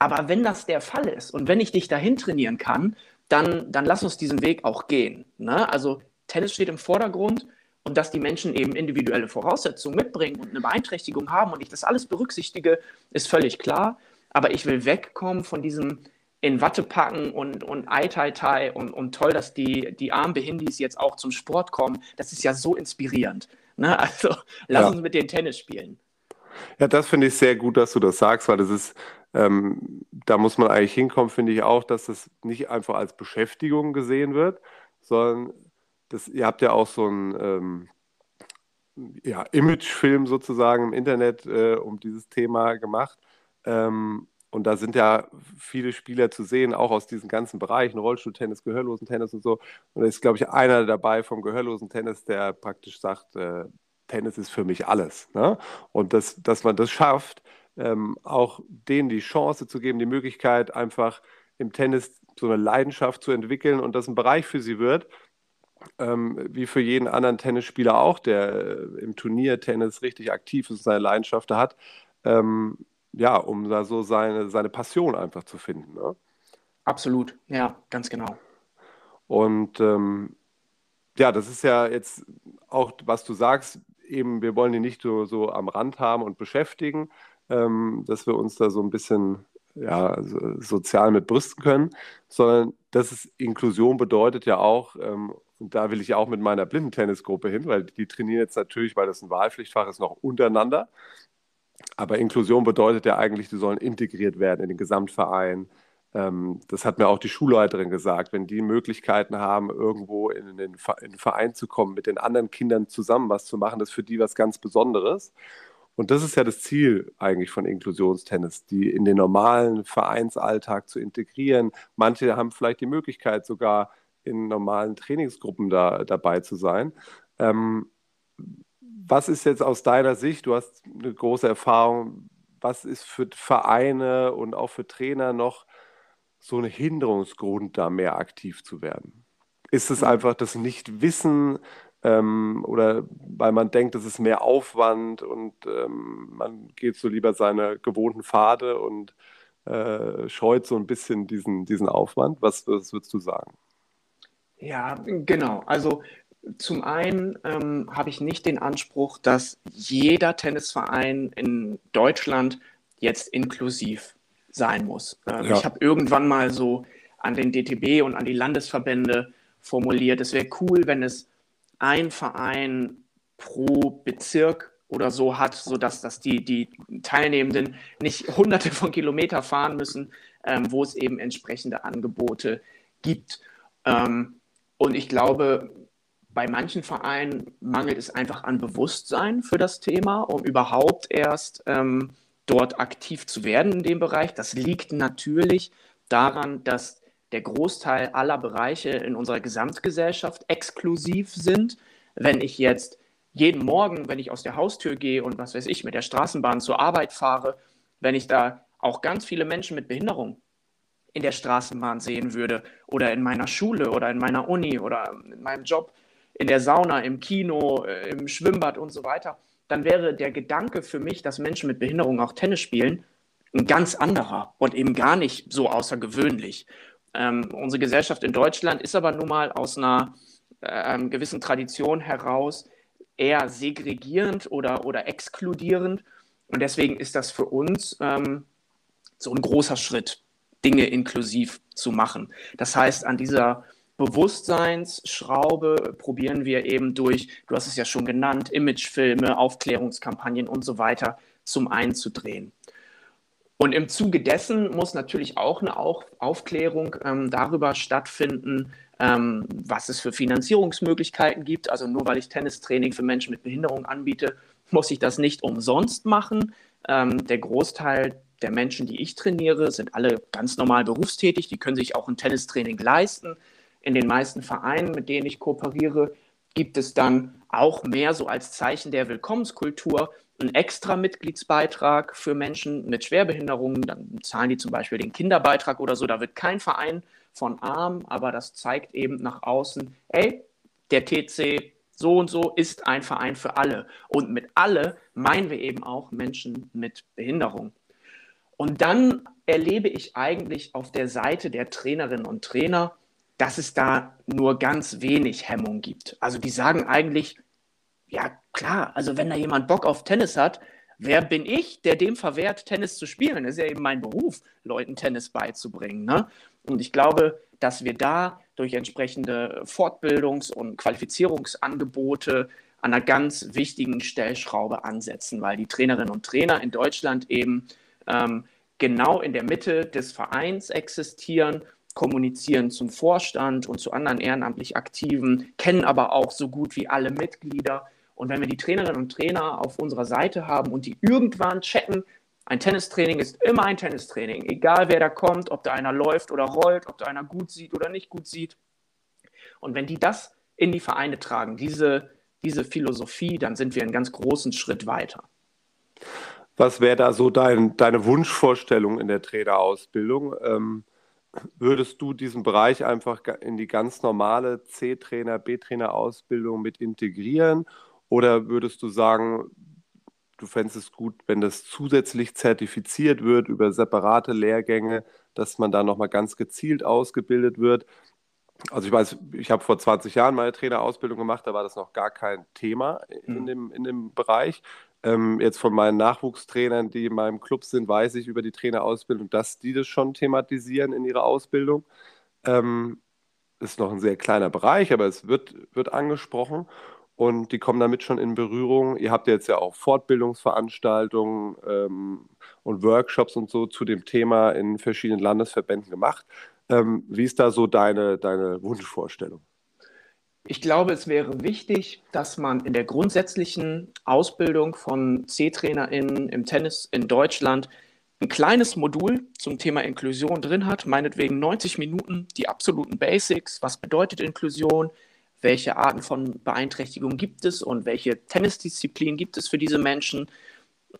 Aber wenn das der Fall ist und wenn ich dich dahin trainieren kann, dann, dann lass uns diesen Weg auch gehen. Ne? Also Tennis steht im Vordergrund und dass die Menschen eben individuelle Voraussetzungen mitbringen und eine Beeinträchtigung haben und ich das alles berücksichtige, ist völlig klar. Aber ich will wegkommen von diesem in Watte packen und, und Ai Tai Tai und, und toll, dass die, die armen Behindis jetzt auch zum Sport kommen. Das ist ja so inspirierend. Ne? Also lass ja. uns mit den Tennis spielen. Ja, das finde ich sehr gut, dass du das sagst, weil das ist, ähm, da muss man eigentlich hinkommen, finde ich auch, dass das nicht einfach als Beschäftigung gesehen wird, sondern das, ihr habt ja auch so einen ähm, ja, Imagefilm sozusagen im Internet äh, um dieses Thema gemacht. Ähm, und da sind ja viele Spieler zu sehen, auch aus diesen ganzen Bereichen, Rollstuhltennis, Gehörlosen-Tennis und so. Und da ist, glaube ich, einer dabei vom Gehörlosen-Tennis, der praktisch sagt, äh, Tennis ist für mich alles. Ne? Und das, dass man das schafft, ähm, auch denen die Chance zu geben, die Möglichkeit, einfach im Tennis so eine Leidenschaft zu entwickeln und das ein Bereich für sie wird, ähm, wie für jeden anderen Tennisspieler auch, der äh, im Turniertennis richtig aktiv ist und seine Leidenschaft hat, ähm, ja, um da so seine, seine Passion einfach zu finden. Ne? Absolut, ja, ganz genau. Und ähm, ja, das ist ja jetzt auch, was du sagst, eben, wir wollen die nicht so, so am Rand haben und beschäftigen, ähm, dass wir uns da so ein bisschen ja, sozial mit brüsten können, sondern dass es Inklusion bedeutet ja auch, ähm, und da will ich auch mit meiner Blindentennisgruppe hin, weil die trainieren jetzt natürlich, weil das ein Wahlpflichtfach ist, noch untereinander. Aber Inklusion bedeutet ja eigentlich, die sollen integriert werden in den Gesamtverein. Ähm, das hat mir auch die Schulleiterin gesagt, wenn die Möglichkeiten haben, irgendwo in den, Verein zu kommen, mit den anderen Kindern zusammen was zu machen, das ist für die was ganz Besonderes. Und das ist ja das Ziel eigentlich von Inklusionstennis, die in den normalen Vereinsalltag zu integrieren. Manche haben vielleicht die Möglichkeit, sogar in normalen Trainingsgruppen da, dabei zu sein. Ähm, was ist jetzt aus deiner Sicht, du hast eine große Erfahrung, was ist für Vereine und auch für Trainer noch so ein Hinderungsgrund, da mehr aktiv zu werden? Ist es einfach das Nichtwissen ähm, oder weil man denkt, es ist mehr Aufwand und ähm, man geht so lieber seine gewohnten Pfade und äh, scheut so ein bisschen diesen, diesen Aufwand? Was, was würdest du sagen? Ja, genau. Also zum einen ähm, habe ich nicht den Anspruch, dass jeder Tennisverein in Deutschland jetzt inklusiv sein muss. Ähm, ja. Ich habe irgendwann mal so an den DTB und an die Landesverbände formuliert, es wäre cool, wenn es ein Verein pro Bezirk oder so hat, sodass dass die, die Teilnehmenden nicht hunderte von Kilometern fahren müssen, ähm, wo es eben entsprechende Angebote gibt. Ähm, und ich glaube, bei manchen Vereinen mangelt es einfach an Bewusstsein für das Thema, um überhaupt erst ähm, dort aktiv zu werden in dem Bereich. Das liegt natürlich daran, dass der Großteil aller Bereiche in unserer Gesamtgesellschaft exklusiv sind. Wenn ich jetzt jeden Morgen, wenn ich aus der Haustür gehe und was weiß ich, mit der Straßenbahn zur Arbeit fahre, wenn ich da auch ganz viele Menschen mit Behinderung in der Straßenbahn sehen würde oder in meiner Schule oder in meiner Uni oder in meinem Job, in der Sauna, im Kino, äh, im Schwimmbad und so weiter, dann wäre der Gedanke für mich, dass Menschen mit Behinderung auch Tennis spielen, ein ganz anderer und eben gar nicht so außergewöhnlich. Ähm, unsere Gesellschaft in Deutschland ist aber nun mal aus einer äh, gewissen Tradition heraus eher segregierend oder, oder exkludierend. Und deswegen ist das für uns ähm, so ein großer Schritt, Dinge inklusiv zu machen. Das heißt, an dieser Bewusstseinsschraube probieren wir eben durch, du hast es ja schon genannt, Imagefilme, Aufklärungskampagnen und so weiter zum einzudrehen. Und im Zuge dessen muss natürlich auch eine Aufklärung ähm, darüber stattfinden, ähm, was es für Finanzierungsmöglichkeiten gibt. Also nur weil ich Tennistraining für Menschen mit Behinderung anbiete, muss ich das nicht umsonst machen. Ähm, der Großteil der Menschen, die ich trainiere, sind alle ganz normal berufstätig. Die können sich auch ein Tennistraining leisten. In den meisten Vereinen, mit denen ich kooperiere, gibt es dann auch mehr so als Zeichen der Willkommenskultur einen extra Mitgliedsbeitrag für Menschen mit Schwerbehinderungen. Dann zahlen die zum Beispiel den Kinderbeitrag oder so. Da wird kein Verein von arm, aber das zeigt eben nach außen, ey, der TC so und so ist ein Verein für alle. Und mit alle meinen wir eben auch Menschen mit Behinderung. Und dann erlebe ich eigentlich auf der Seite der Trainerinnen und Trainer, dass es da nur ganz wenig Hemmung gibt. Also die sagen eigentlich, ja klar, also wenn da jemand Bock auf Tennis hat, wer bin ich, der dem verwehrt, Tennis zu spielen? Das ist ja eben mein Beruf, Leuten Tennis beizubringen. Ne? Und ich glaube, dass wir da durch entsprechende Fortbildungs- und Qualifizierungsangebote an einer ganz wichtigen Stellschraube ansetzen, weil die Trainerinnen und Trainer in Deutschland eben ähm, genau in der Mitte des Vereins existieren, kommunizieren zum Vorstand und zu anderen ehrenamtlich Aktiven, kennen aber auch so gut wie alle Mitglieder. Und wenn wir die Trainerinnen und Trainer auf unserer Seite haben und die irgendwann checken, ein Tennistraining ist immer ein Tennistraining, egal wer da kommt, ob da einer läuft oder rollt, ob da einer gut sieht oder nicht gut sieht. Und wenn die das in die Vereine tragen, diese, diese Philosophie, dann sind wir einen ganz großen Schritt weiter. Was wäre da so dein, deine Wunschvorstellung in der Trainerausbildung? Ähm, würdest du diesen Bereich einfach in die ganz normale C-Trainer, B-Trainer-Ausbildung mit integrieren? Oder würdest du sagen, du fändest es gut, wenn das zusätzlich zertifiziert wird über separate Lehrgänge, dass man da nochmal ganz gezielt ausgebildet wird. Also ich weiß, ich habe vor 20 Jahren meine Trainerausbildung gemacht, da war das noch gar kein Thema in, mhm. dem, in dem Bereich. Ähm, jetzt von meinen Nachwuchstrainern, die in meinem Club sind, weiß ich über die Trainerausbildung, dass die das schon thematisieren in ihrer Ausbildung. Ähm, ist noch ein sehr kleiner Bereich, aber es wird, wird angesprochen und die kommen damit schon in Berührung. Ihr habt jetzt ja auch Fortbildungsveranstaltungen ähm, und Workshops und so zu dem Thema in verschiedenen Landesverbänden gemacht. Ähm, wie ist da so deine, deine Wunschvorstellung? Ich glaube, es wäre wichtig, dass man in der grundsätzlichen Ausbildung von C-TrainerInnen im Tennis in Deutschland ein kleines Modul zum Thema Inklusion drin hat, meinetwegen 90 Minuten, die absoluten Basics. Was bedeutet Inklusion? welche Arten von Beeinträchtigungen gibt es und welche Tennisdisziplinen gibt es für diese Menschen.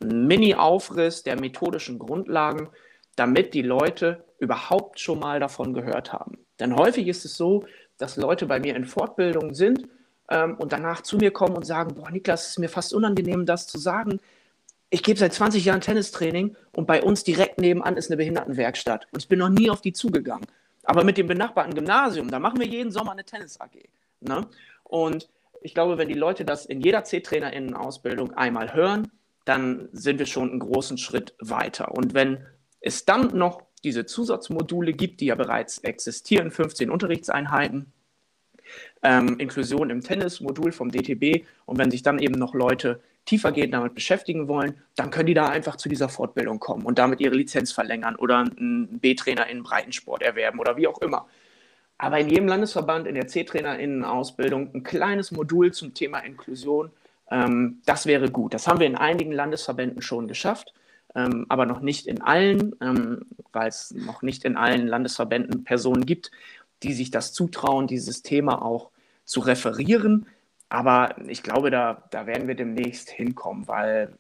Ein Mini-Aufriss der methodischen Grundlagen, damit die Leute überhaupt schon mal davon gehört haben. Denn häufig ist es so, dass Leute bei mir in Fortbildung sind ähm, und danach zu mir kommen und sagen, boah, Niklas, es ist mir fast unangenehm, das zu sagen. Ich gebe seit 20 Jahren Tennistraining und bei uns direkt nebenan ist eine Behindertenwerkstatt. Und ich bin noch nie auf die zugegangen. Aber mit dem benachbarten Gymnasium, da machen wir jeden Sommer eine Tennis-AG. Ne? Und ich glaube, wenn die Leute das in jeder C-TrainerInnen-Ausbildung einmal hören, dann sind wir schon einen großen Schritt weiter. Und wenn es dann noch diese Zusatzmodule gibt, die ja bereits existieren, 15 Unterrichtseinheiten, ähm, Inklusion im Tennis-Modul vom DTB, und wenn sich dann eben noch Leute tiefergehend damit beschäftigen wollen, dann können die da einfach zu dieser Fortbildung kommen und damit ihre Lizenz verlängern oder einen B-Trainer in Breitensport erwerben oder wie auch immer aber in jedem Landesverband in der C-TrainerInnen-Ausbildung ein kleines Modul zum Thema Inklusion. Ähm, das wäre gut. Das haben wir in einigen Landesverbänden schon geschafft, ähm, aber noch nicht in allen, ähm, weil es noch nicht in allen Landesverbänden Personen gibt, die sich das zutrauen, dieses Thema auch zu referieren. Aber ich glaube, da, da werden wir demnächst hinkommen, weil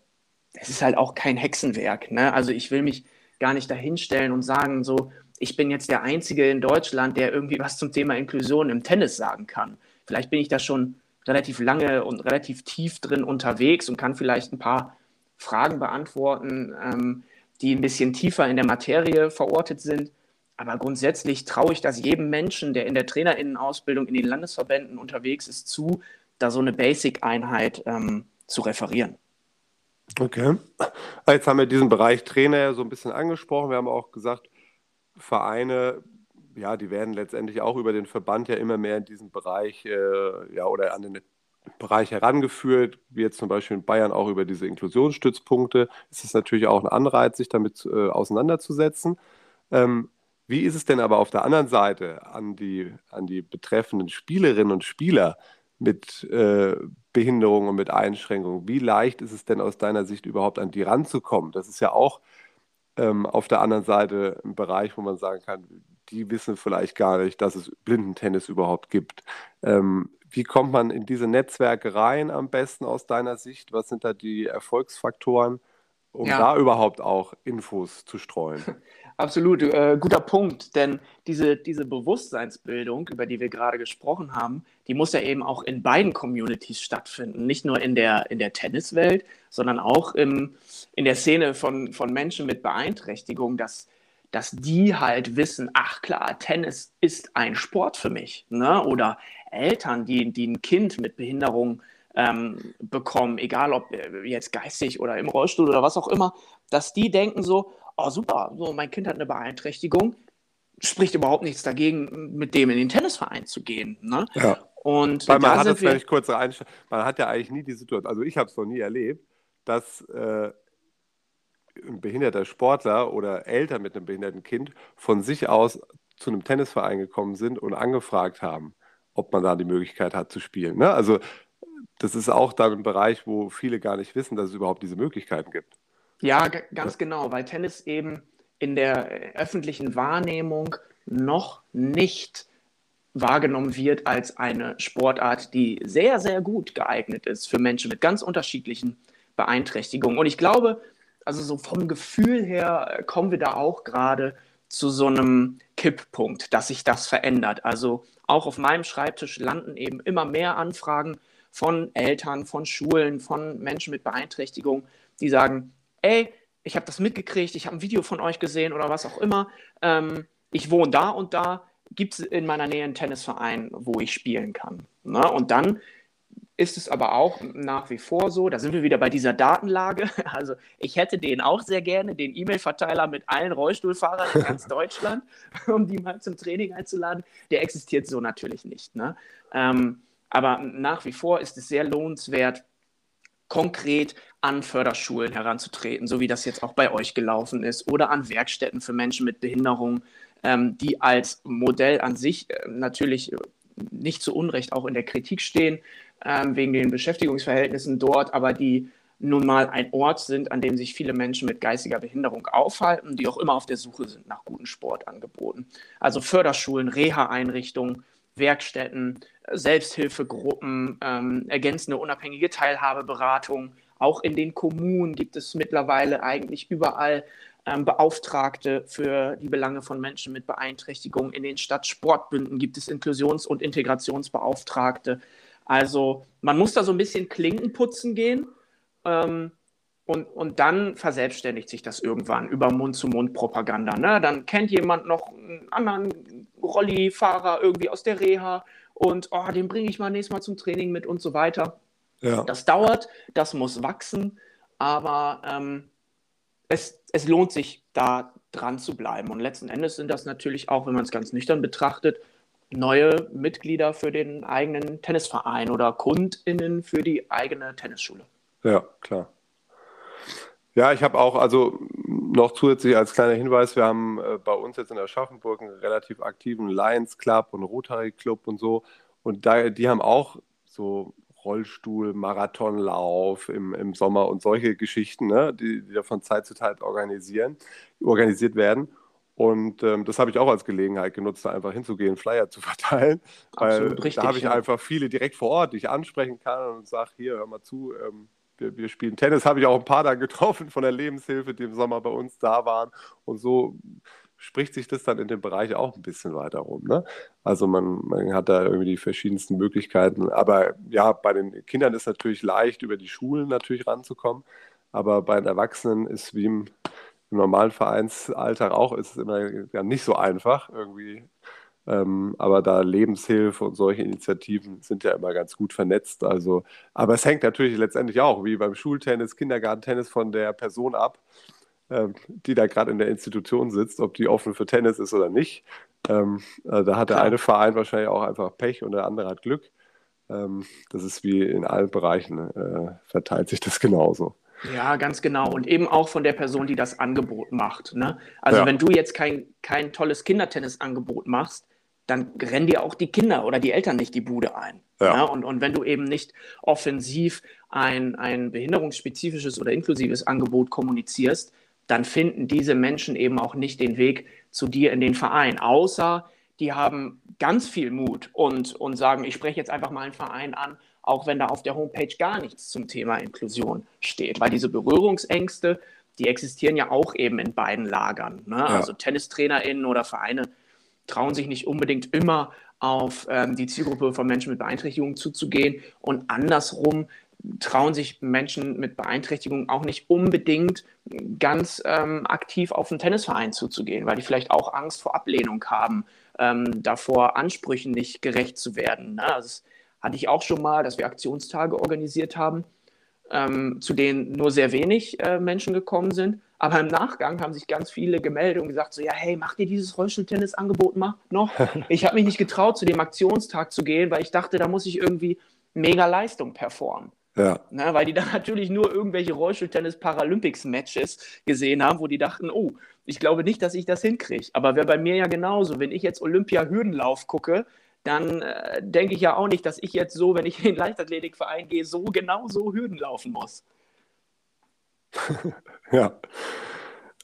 es ist halt auch kein Hexenwerk. Ne? Also ich will mich gar nicht dahinstellen und sagen, so, ich bin jetzt der Einzige in Deutschland, der irgendwie was zum Thema Inklusion im Tennis sagen kann. Vielleicht bin ich da schon relativ lange und relativ tief drin unterwegs und kann vielleicht ein paar Fragen beantworten, ähm, die ein bisschen tiefer in der Materie verortet sind. Aber grundsätzlich traue ich das jedem Menschen, der in der Trainerinnenausbildung in den Landesverbänden unterwegs ist, zu, da so eine Basic-Einheit ähm, zu referieren. Okay. Jetzt haben wir diesen Bereich Trainer ja so ein bisschen angesprochen. Wir haben auch gesagt, Vereine, ja, die werden letztendlich auch über den Verband ja immer mehr in diesen Bereich, äh, ja, oder an den Bereich herangeführt, wie jetzt zum Beispiel in Bayern auch über diese Inklusionsstützpunkte. Es ist natürlich auch ein Anreiz, sich damit äh, auseinanderzusetzen. Ähm, wie ist es denn aber auf der anderen Seite an die, an die betreffenden Spielerinnen und Spieler? mit äh, Behinderungen und mit Einschränkungen. Wie leicht ist es denn aus deiner Sicht überhaupt an die ranzukommen? Das ist ja auch ähm, auf der anderen Seite ein Bereich, wo man sagen kann, die wissen vielleicht gar nicht, dass es Blindentennis überhaupt gibt. Ähm, wie kommt man in diese Netzwerke rein am besten aus deiner Sicht? Was sind da die Erfolgsfaktoren, um ja. da überhaupt auch Infos zu streuen? Absolut, äh, guter Punkt, denn diese, diese Bewusstseinsbildung, über die wir gerade gesprochen haben, die muss ja eben auch in beiden Communities stattfinden. Nicht nur in der, in der Tenniswelt, sondern auch im, in der Szene von, von Menschen mit Beeinträchtigung, dass, dass die halt wissen, ach klar, Tennis ist ein Sport für mich. Ne? Oder Eltern, die, die ein Kind mit Behinderung ähm, bekommen, egal ob äh, jetzt geistig oder im Rollstuhl oder was auch immer, dass die denken so, oh super, so mein Kind hat eine Beeinträchtigung, spricht überhaupt nichts dagegen, mit dem in den Tennisverein zu gehen. Ne? Ja. Und Weil man hat das vielleicht Einstellung, man hat ja eigentlich nie die Situation, also ich habe es noch nie erlebt, dass äh, ein behinderter Sportler oder Eltern mit einem behinderten Kind von sich aus zu einem Tennisverein gekommen sind und angefragt haben, ob man da die Möglichkeit hat zu spielen. Ne? Also das ist auch da ein Bereich, wo viele gar nicht wissen, dass es überhaupt diese Möglichkeiten gibt. Ja, ganz genau, weil Tennis eben in der öffentlichen Wahrnehmung noch nicht wahrgenommen wird als eine Sportart, die sehr, sehr gut geeignet ist für Menschen mit ganz unterschiedlichen Beeinträchtigungen. Und ich glaube, also so vom Gefühl her kommen wir da auch gerade zu so einem Kipppunkt, dass sich das verändert. Also auch auf meinem Schreibtisch landen eben immer mehr Anfragen von Eltern, von Schulen, von Menschen mit Beeinträchtigung, die sagen, ey, ich habe das mitgekriegt, ich habe ein Video von euch gesehen oder was auch immer. Ähm, ich wohne da und da. Gibt es in meiner Nähe einen Tennisverein, wo ich spielen kann? Ne? Und dann ist es aber auch nach wie vor so, da sind wir wieder bei dieser Datenlage. Also ich hätte den auch sehr gerne, den E-Mail-Verteiler mit allen Rollstuhlfahrern in ganz Deutschland, um die mal zum Training einzuladen. Der existiert so natürlich nicht. Ne? Ähm, aber nach wie vor ist es sehr lohnenswert, konkret an Förderschulen heranzutreten, so wie das jetzt auch bei euch gelaufen ist, oder an Werkstätten für Menschen mit Behinderung, ähm, die als Modell an sich äh, natürlich nicht zu Unrecht auch in der Kritik stehen, ähm, wegen den Beschäftigungsverhältnissen dort, aber die nun mal ein Ort sind, an dem sich viele Menschen mit geistiger Behinderung aufhalten, die auch immer auf der Suche sind nach guten Sportangeboten. Also Förderschulen, Reha-Einrichtungen, Werkstätten, Selbsthilfegruppen, ähm, ergänzende unabhängige Teilhabeberatung. Auch in den Kommunen gibt es mittlerweile eigentlich überall ähm, Beauftragte für die Belange von Menschen mit Beeinträchtigung. In den Stadtsportbünden gibt es Inklusions- und Integrationsbeauftragte. Also man muss da so ein bisschen Klinken putzen gehen. Ähm, und, und dann verselbstständigt sich das irgendwann über Mund-zu-Mund-Propaganda. Ne? Dann kennt jemand noch einen anderen Rollifahrer irgendwie aus der Reha und oh, den bringe ich mal nächstes Mal zum Training mit und so weiter. Ja. Das dauert, das muss wachsen, aber ähm, es, es lohnt sich, da dran zu bleiben. Und letzten Endes sind das natürlich auch, wenn man es ganz nüchtern betrachtet, neue Mitglieder für den eigenen Tennisverein oder KundInnen für die eigene Tennisschule. Ja, klar. Ja, ich habe auch, also noch zusätzlich als kleiner Hinweis, wir haben äh, bei uns jetzt in Aschaffenburg einen relativ aktiven Lions Club und Rotary Club und so. Und da, die haben auch so Rollstuhl, Marathonlauf im, im Sommer und solche Geschichten, ne, die, die von Zeit zu Zeit organisieren, organisiert werden. Und ähm, das habe ich auch als Gelegenheit genutzt, da einfach hinzugehen, Flyer zu verteilen. Absolut weil richtig, da habe ich ja. einfach viele direkt vor Ort, die ich ansprechen kann und sage, hier, hör mal zu, ähm, wir, wir spielen Tennis, habe ich auch ein paar da getroffen von der Lebenshilfe, die im Sommer bei uns da waren. Und so spricht sich das dann in dem Bereich auch ein bisschen weiter rum. Ne? Also man, man hat da irgendwie die verschiedensten Möglichkeiten. Aber ja, bei den Kindern ist natürlich leicht, über die Schulen natürlich ranzukommen. Aber bei den Erwachsenen ist wie im, im normalen Vereinsalltag auch, ist es immer ja, nicht so einfach, irgendwie ähm, aber da Lebenshilfe und solche Initiativen sind ja immer ganz gut vernetzt. Also, aber es hängt natürlich letztendlich auch, wie beim Schultennis, Kindergartentennis, von der Person ab, die da gerade in der Institution sitzt, ob die offen für Tennis ist oder nicht. Ähm, also da hat der eine Verein wahrscheinlich auch einfach Pech und der andere hat Glück. Ähm, das ist wie in allen Bereichen, äh, verteilt sich das genauso. Ja, ganz genau. Und eben auch von der Person, die das Angebot macht. Ne? Also ja. wenn du jetzt kein, kein tolles Kindertennisangebot machst, dann rennen dir auch die Kinder oder die Eltern nicht die Bude ein. Ja. ja. und, und wenn du eben nicht offensiv ein, ein behinderungsspezifisches oder inklusives Angebot kommunizierst, dann finden diese Menschen eben auch nicht den Weg zu dir in den Verein, außer die haben ganz viel Mut und, und sagen, ich spreche jetzt einfach mal einen Verein an, auch wenn da auf der Homepage gar nichts zum Thema Inklusion steht, weil diese Berührungsängste, die existieren ja auch eben in beiden Lagern. Ne? Ja. Also TennistrainerInnen oder Vereine trauen sich nicht unbedingt immer auf ähm, die Zielgruppe von Menschen mit Beeinträchtigungen zuzugehen und andersrum trauen sich Menschen mit Beeinträchtigungen auch nicht unbedingt ganz ähm, aktiv auf einen Tennisverein zuzugehen, weil die vielleicht auch Angst vor Ablehnung haben, ähm, davor Ansprüchen nicht gerecht zu werden. Ne? Das hatte ich auch schon mal, dass wir Aktionstage organisiert haben, ähm, zu denen nur sehr wenig äh, Menschen gekommen sind. Aber im Nachgang haben sich ganz viele gemeldet und gesagt, so ja, hey, macht ihr dieses Rollstuhltennisangebot noch? Ich habe mich nicht getraut, zu dem Aktionstag zu gehen, weil ich dachte, da muss ich irgendwie mega Leistung performen. Ja. Ne, weil die dann natürlich nur irgendwelche Rollstuhltennis-Paralympics-Matches gesehen haben, wo die dachten, oh, ich glaube nicht, dass ich das hinkriege. Aber wäre bei mir ja genauso. Wenn ich jetzt Olympia-Hürdenlauf gucke, dann äh, denke ich ja auch nicht, dass ich jetzt so, wenn ich in den Leichtathletikverein gehe, so genau so Hürden laufen muss. ja.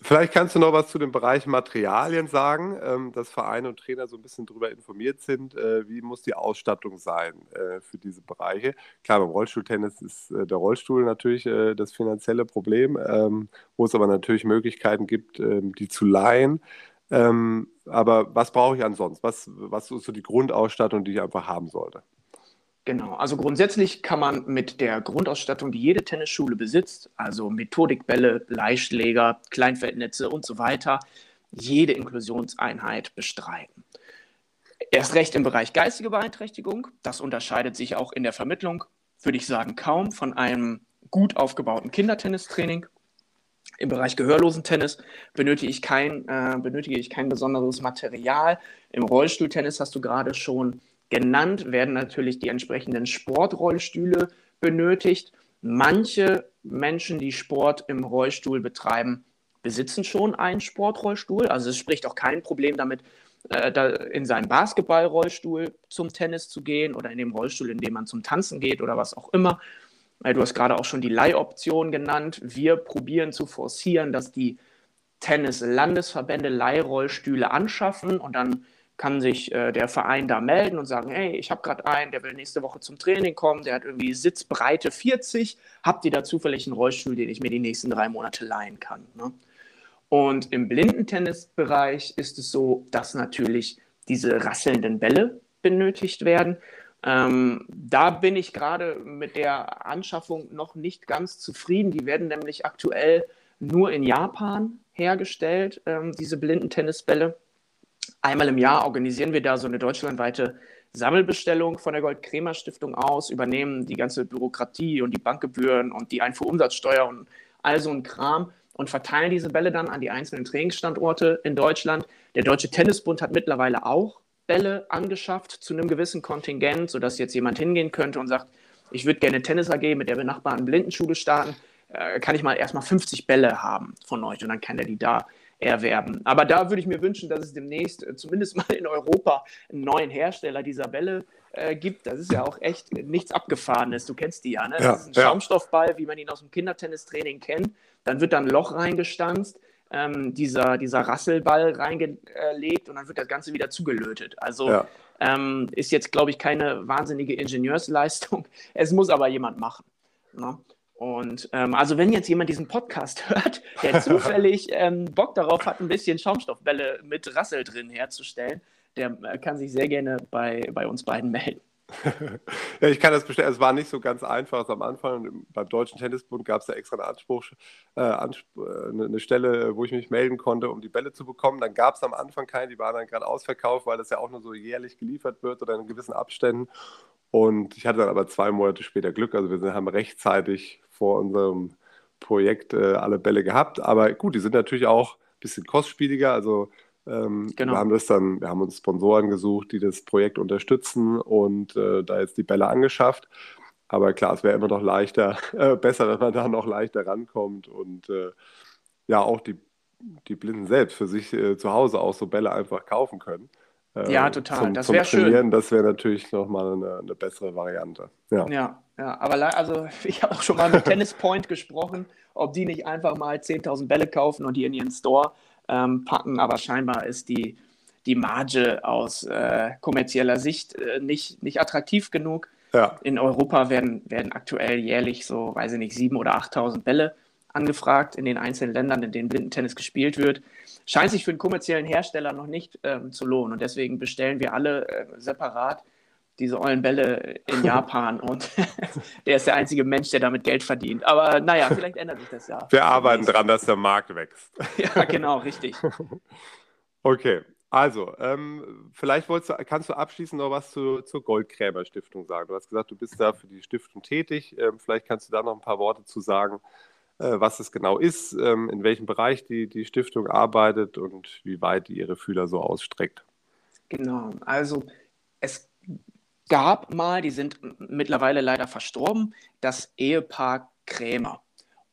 Vielleicht kannst du noch was zu dem Bereich Materialien sagen, ähm, dass Vereine und Trainer so ein bisschen darüber informiert sind, äh, wie muss die Ausstattung sein äh, für diese Bereiche. Klar, beim Rollstuhltennis ist äh, der Rollstuhl natürlich äh, das finanzielle Problem, ähm, wo es aber natürlich Möglichkeiten gibt, ähm, die zu leihen. Ähm, aber was brauche ich ansonsten? Was, was ist so die Grundausstattung, die ich einfach haben sollte? Genau, also grundsätzlich kann man mit der Grundausstattung, die jede Tennisschule besitzt, also Methodikbälle, Bleischläger, Kleinfeldnetze und so weiter, jede Inklusionseinheit bestreiten. Erst recht im Bereich geistige Beeinträchtigung, das unterscheidet sich auch in der Vermittlung, würde ich sagen, kaum von einem gut aufgebauten Kindertennistraining. Im Bereich Gehörlosentennis benötige ich kein, äh, benötige ich kein besonderes Material. Im Rollstuhltennis hast du gerade schon genannt, werden natürlich die entsprechenden Sportrollstühle benötigt. Manche Menschen, die Sport im Rollstuhl betreiben, besitzen schon einen Sportrollstuhl. Also es spricht auch kein Problem damit, äh, da in seinen Basketballrollstuhl zum Tennis zu gehen oder in dem Rollstuhl, in dem man zum Tanzen geht oder was auch immer. Äh, du hast gerade auch schon die Leihoption genannt. Wir probieren zu forcieren, dass die Tennis-Landesverbände Leihrollstühle anschaffen und dann kann sich äh, der Verein da melden und sagen, hey, ich habe gerade einen, der will nächste Woche zum Training kommen, der hat irgendwie Sitzbreite 40, habt ihr da zufällig einen Rollstuhl, den ich mir die nächsten drei Monate leihen kann? Ne? Und im Blindentennisbereich ist es so, dass natürlich diese rasselnden Bälle benötigt werden. Ähm, da bin ich gerade mit der Anschaffung noch nicht ganz zufrieden. Die werden nämlich aktuell nur in Japan hergestellt, ähm, diese Blindentennisbälle. Einmal im Jahr organisieren wir da so eine deutschlandweite Sammelbestellung von der Gold-Kremer Stiftung aus, übernehmen die ganze Bürokratie und die Bankgebühren und die Einfuhrumsatzsteuer und all so ein Kram und verteilen diese Bälle dann an die einzelnen Trainingsstandorte in Deutschland. Der Deutsche Tennisbund hat mittlerweile auch Bälle angeschafft zu einem gewissen Kontingent, sodass jetzt jemand hingehen könnte und sagt, ich würde gerne Tennis AG mit der benachbarten Blindenschule starten, äh, kann ich mal erstmal 50 Bälle haben von euch und dann kann er die da erwerben. Aber da würde ich mir wünschen, dass es demnächst äh, zumindest mal in Europa einen neuen Hersteller dieser Bälle äh, gibt. Das ist ja auch echt nichts Abgefahrenes. Du kennst die ja, ne? Ja, das ist ein ja. Schaumstoffball, wie man ihn aus dem Kindertennistraining kennt. Dann wird da ein Loch reingestanzt, ähm, dieser, dieser Rasselball reingelegt und dann wird das Ganze wieder zugelötet. Also ja. ähm, ist jetzt, glaube ich, keine wahnsinnige Ingenieursleistung. Es muss aber jemand machen. Ne? Und ähm, also wenn jetzt jemand diesen Podcast hört, der zufällig ähm, Bock darauf hat, ein bisschen Schaumstoffbälle mit Rassel drin herzustellen, der äh, kann sich sehr gerne bei, bei uns beiden melden. ja, ich kann das bestellen. Es war nicht so ganz einfach am Anfang. Beim Deutschen Tennisbund gab es da extra einen Anspruch, äh, Anspruch, äh, eine Stelle, wo ich mich melden konnte, um die Bälle zu bekommen. Dann gab es am Anfang keine, die waren dann gerade ausverkauft, weil das ja auch nur so jährlich geliefert wird oder in gewissen Abständen. Und ich hatte dann aber zwei Monate später Glück. Also wir haben rechtzeitig vor unserem Projekt äh, alle Bälle gehabt. Aber gut, die sind natürlich auch ein bisschen kostspieliger. Also ähm, genau. wir haben das dann, wir haben uns Sponsoren gesucht, die das Projekt unterstützen und äh, da jetzt die Bälle angeschafft. Aber klar, es wäre immer noch leichter, äh, besser, wenn man da noch leichter rankommt und äh, ja auch die, die Blinden selbst für sich äh, zu Hause auch so Bälle einfach kaufen können. äh, ja, total. Zum, das wäre schön. das wäre natürlich nochmal eine, eine bessere Variante. Ja. Ja, ja, aber also ich habe auch schon mal mit Tennis Point gesprochen, ob die nicht einfach mal 10.000 Bälle kaufen und die in ihren Store ähm, packen, aber scheinbar ist die, die Marge aus äh, kommerzieller Sicht äh, nicht, nicht attraktiv genug. ja. In Europa werden, werden aktuell jährlich so, weiß ich nicht, 7.000 oder 8.000 Bälle angefragt in den einzelnen Ländern, in denen Blindentennis gespielt wird. Scheint sich für einen kommerziellen Hersteller noch nicht ähm, zu lohnen. Und deswegen bestellen wir alle äh, separat diese ollen Bälle in Japan. und der ist der einzige Mensch, der damit Geld verdient. Aber naja, vielleicht ändert sich das ja. Wir arbeiten dran, dass der Markt wächst. Ja, genau, richtig. Okay, also, ähm, vielleicht wolltest du, kannst du abschließend noch was zu, zur Goldgräber Stiftung sagen. Du hast gesagt, du bist da für die Stiftung tätig. Ähm, vielleicht kannst du da noch ein paar Worte zu sagen, äh, was es genau ist, ähm, in welchem Bereich die, die Stiftung arbeitet und wie weit die ihre Fühler so ausstreckt. Genau, also es gab mal, die sind mittlerweile leider verstorben, das Ehepaar Krämer.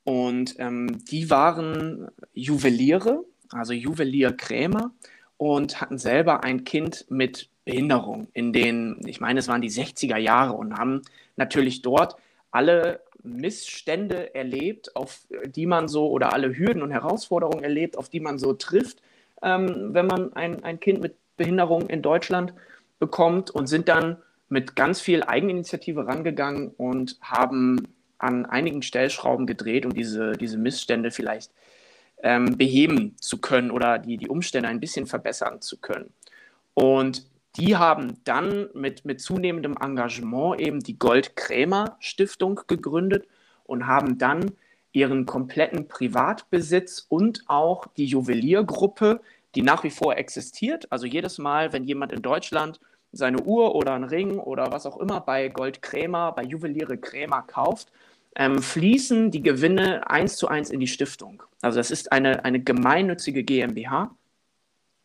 Und ähm, die waren Juweliere, also Juwelier Krämer, und hatten selber ein Kind mit Behinderung in den, ich meine, es waren die 60er Jahre und haben natürlich dort alle Missstände erlebt, auf die man so, oder alle Hürden und Herausforderungen erlebt, auf die man so trifft, ähm, wenn man ein, ein Kind mit Behinderung in Deutschland bekommt und sind dann mit ganz viel Eigeninitiative rangegangen und haben an einigen Stellschrauben gedreht, um diese, diese Missstände vielleicht ähm, beheben zu können oder die, die Umstände ein bisschen verbessern zu können. Und die haben dann mit, mit zunehmendem Engagement eben die Gold-Krämer-Stiftung gegründet und haben dann ihren kompletten Privatbesitz und auch die Juweliergruppe, die nach wie vor existiert. Also jedes Mal, wenn jemand in Deutschland seine Uhr oder einen Ring oder was auch immer bei Gold Krämer, bei Juweliere Krämer kauft, ähm, fließen die Gewinne eins zu eins in die Stiftung. Also das ist eine, eine gemeinnützige GmbH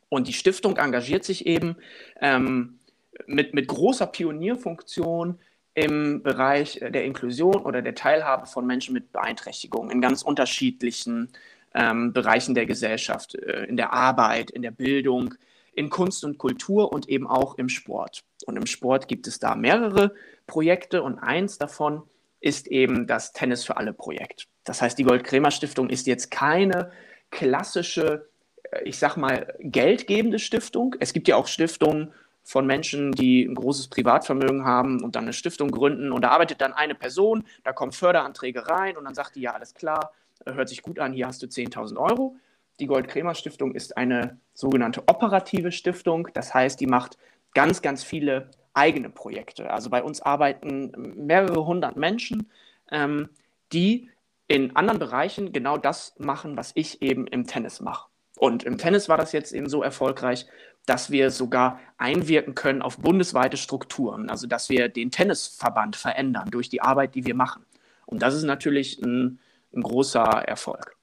und die Stiftung engagiert sich eben ähm, mit, mit großer Pionierfunktion im Bereich der Inklusion oder der Teilhabe von Menschen mit Beeinträchtigungen in ganz unterschiedlichen ähm, Bereichen der Gesellschaft, äh, in der Arbeit, in der Bildung, in Kunst und Kultur und eben auch im Sport. Und im Sport gibt es da mehrere Projekte und eins davon ist eben das Tennis für alle Projekt. Das heißt, die Gold-Kremer-Stiftung ist jetzt keine klassische, äh, ich sag mal, geldgebende Stiftung. Es gibt ja auch Stiftungen von Menschen, die ein großes Privatvermögen haben und dann eine Stiftung gründen und da arbeitet dann eine Person, da kommen Förderanträge rein und dann sagt die, ja, alles klar, hört sich gut an, hier hast du 10.000 Euro. Die Gold-Kremer-Stiftung ist eine sogenannte operative Stiftung, das heißt, die macht ganz, ganz viele eigene Projekte. Also bei uns arbeiten mehrere hundert Menschen, ähm, die in anderen Bereichen genau das machen, was ich eben im Tennis mache. Und im Tennis war das jetzt eben so erfolgreich, dass wir sogar einwirken können auf bundesweite Strukturen, also dass wir den Tennisverband verändern durch die Arbeit, die wir machen. Und das ist natürlich ein, ein großer Erfolg.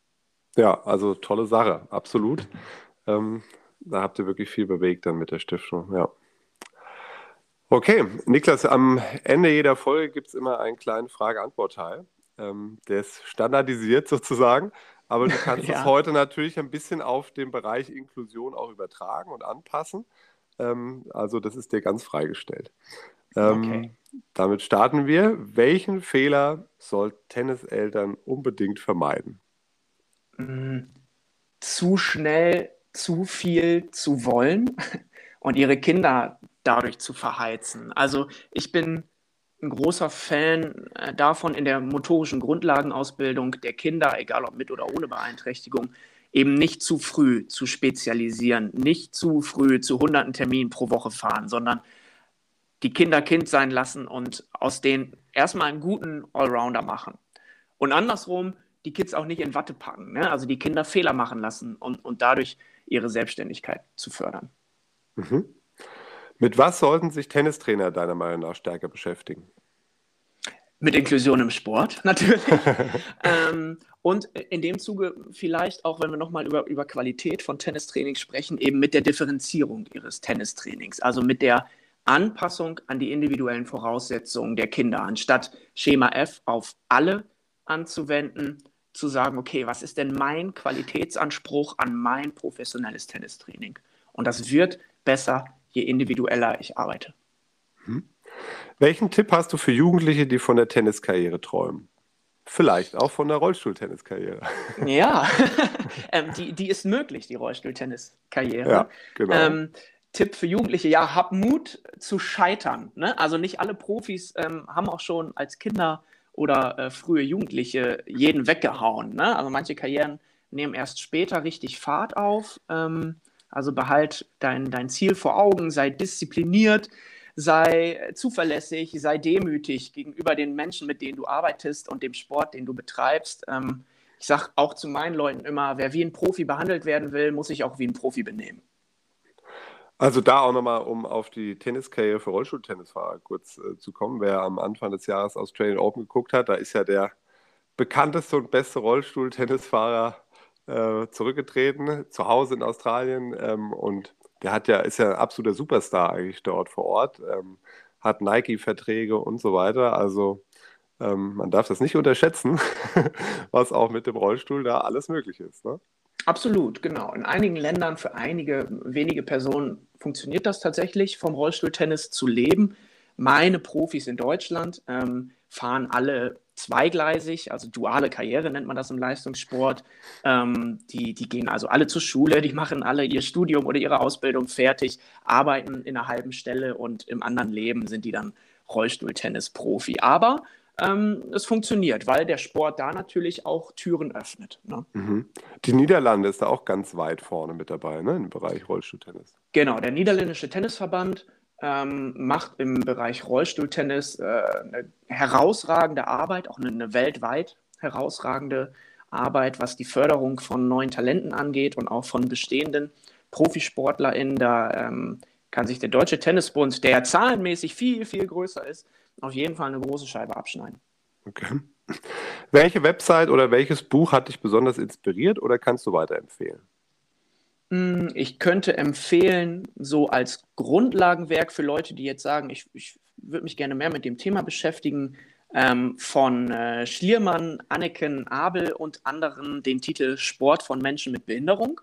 Ja, also tolle Sache, absolut. Ähm, da habt ihr wirklich viel bewegt dann mit der Stiftung, ja. Okay, Niklas, am Ende jeder Folge gibt es immer einen kleinen Frage-Antwort-Teil. Ähm, der ist standardisiert sozusagen, aber du kannst Ja. es heute natürlich ein bisschen auf den Bereich Inklusion auch übertragen und anpassen. Ähm, also das ist dir ganz freigestellt. Ähm, Okay. Damit starten wir. Welchen Fehler sollten Tenniseltern unbedingt vermeiden? Mm, Zu schnell, zu viel zu wollen und ihre Kinder dadurch zu verheizen. Also ich bin ein großer Fan äh, davon, in der motorischen Grundlagenausbildung der Kinder, egal ob mit oder ohne Beeinträchtigung, eben nicht zu früh zu spezialisieren, nicht zu früh zu hunderten Terminen pro Woche fahren, sondern die Kinder Kind sein lassen und aus denen erstmal einen guten Allrounder machen. Und andersrum, die Kids auch nicht in Watte packen, ne? also die Kinder Fehler machen lassen und, und dadurch ihre Selbstständigkeit zu fördern. Mhm. Mit was sollten sich Tennistrainer deiner Meinung nach stärker beschäftigen? Mit Inklusion im Sport natürlich. ähm, und in dem Zuge vielleicht auch, wenn wir nochmal über, über Qualität von Tennistraining sprechen, eben mit der Differenzierung ihres Tennistrainings, also mit der Anpassung an die individuellen Voraussetzungen der Kinder, anstatt Schema F auf alle anzuwenden, zu sagen, okay, was ist denn mein Qualitätsanspruch an mein professionelles Tennistraining? Und das wird besser, je individueller ich arbeite. Hm. Welchen Tipp hast du für Jugendliche, die von der Tenniskarriere träumen? Vielleicht auch von der Rollstuhltenniskarriere. Ja, ähm, die, die ist möglich, die Rollstuhltenniskarriere. Ja, genau. Ähm, Tipp für Jugendliche, ja, hab Mut zu scheitern. Ne? Also nicht alle Profis ähm, haben auch schon als Kinder oder äh, frühe Jugendliche jeden weggehauen. Ne? Also manche Karrieren nehmen erst später richtig Fahrt auf. Ähm, also behalt dein, dein Ziel vor Augen, sei diszipliniert, sei zuverlässig, sei demütig gegenüber den Menschen, mit denen du arbeitest und dem Sport, den du betreibst. Ähm, ich sage auch zu meinen Leuten immer, wer wie ein Profi behandelt werden will, muss sich auch wie ein Profi benehmen. Also da auch nochmal, um auf die Tenniskarriere für Rollstuhltennisfahrer kurz äh, zu kommen. Wer am Anfang des Jahres Australian Open geguckt hat, da ist ja der bekannteste und beste Rollstuhltennisfahrer äh, zurückgetreten, zu Hause in Australien. Ähm, und der hat ja, ist ja ein absoluter Superstar eigentlich dort vor Ort, ähm, hat Nike-Verträge und so weiter. Also ähm, man darf das nicht unterschätzen, was auch mit dem Rollstuhl da alles möglich ist. Ne? Absolut, genau. In einigen Ländern für einige wenige Personen funktioniert das tatsächlich, vom Rollstuhltennis zu leben. Meine Profis in Deutschland ähm, fahren alle zweigleisig, also duale Karriere nennt man das im Leistungssport. Ähm, die, die gehen also alle zur Schule, die machen alle ihr Studium oder ihre Ausbildung fertig, arbeiten in einer halben Stelle und im anderen Leben sind die dann Rollstuhltennis-Profi. Aber ähm, es funktioniert, weil der Sport da natürlich auch Türen öffnet. Ne? Mhm. Die Niederlande ist da auch ganz weit vorne mit dabei, ne, im Bereich Rollstuhltennis. Genau, der niederländische Tennisverband ähm, macht im Bereich Rollstuhltennis äh, eine herausragende Arbeit, auch eine, eine, weltweit herausragende Arbeit, was die Förderung von neuen Talenten angeht und auch von bestehenden ProfisportlerInnen. Da ähm, kann sich der Deutsche Tennisbund, der zahlenmäßig viel, viel größer ist, auf jeden Fall eine große Scheibe abschneiden. Okay. Welche Website oder welches Buch hat dich besonders inspiriert oder kannst du weiterempfehlen? Hm, ich könnte empfehlen, so als Grundlagenwerk für Leute, die jetzt sagen, ich, ich würde mich gerne mehr mit dem Thema beschäftigen, ähm, von äh, Schliermann, Anneken Abel und anderen den Titel Sport von Menschen mit Behinderung.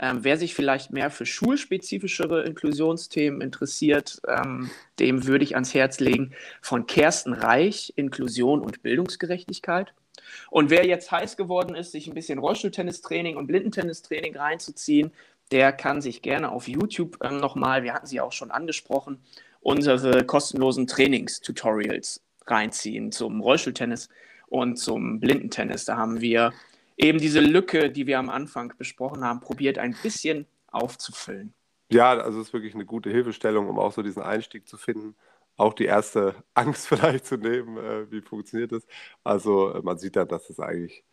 Ähm, wer sich vielleicht mehr für schulspezifischere Inklusionsthemen interessiert, ähm, dem würde ich ans Herz legen von Kersten Reich, Inklusion und Bildungsgerechtigkeit. Und wer jetzt heiß geworden ist, sich ein bisschen Rollstuhltennistraining und Blindentennistraining reinzuziehen, der kann sich gerne auf YouTube ähm, nochmal, wir hatten sie auch schon angesprochen, unsere kostenlosen Trainingstutorials reinziehen zum Rollstuhltennis und zum Blindentennis. Da haben wir eben diese Lücke, die wir am Anfang besprochen haben, probiert ein bisschen aufzufüllen. Ja, also es ist wirklich eine gute Hilfestellung, um auch so diesen Einstieg zu finden, auch die erste Angst vielleicht zu nehmen, äh, wie funktioniert das. Also äh, man sieht dann, dass es eigentlich,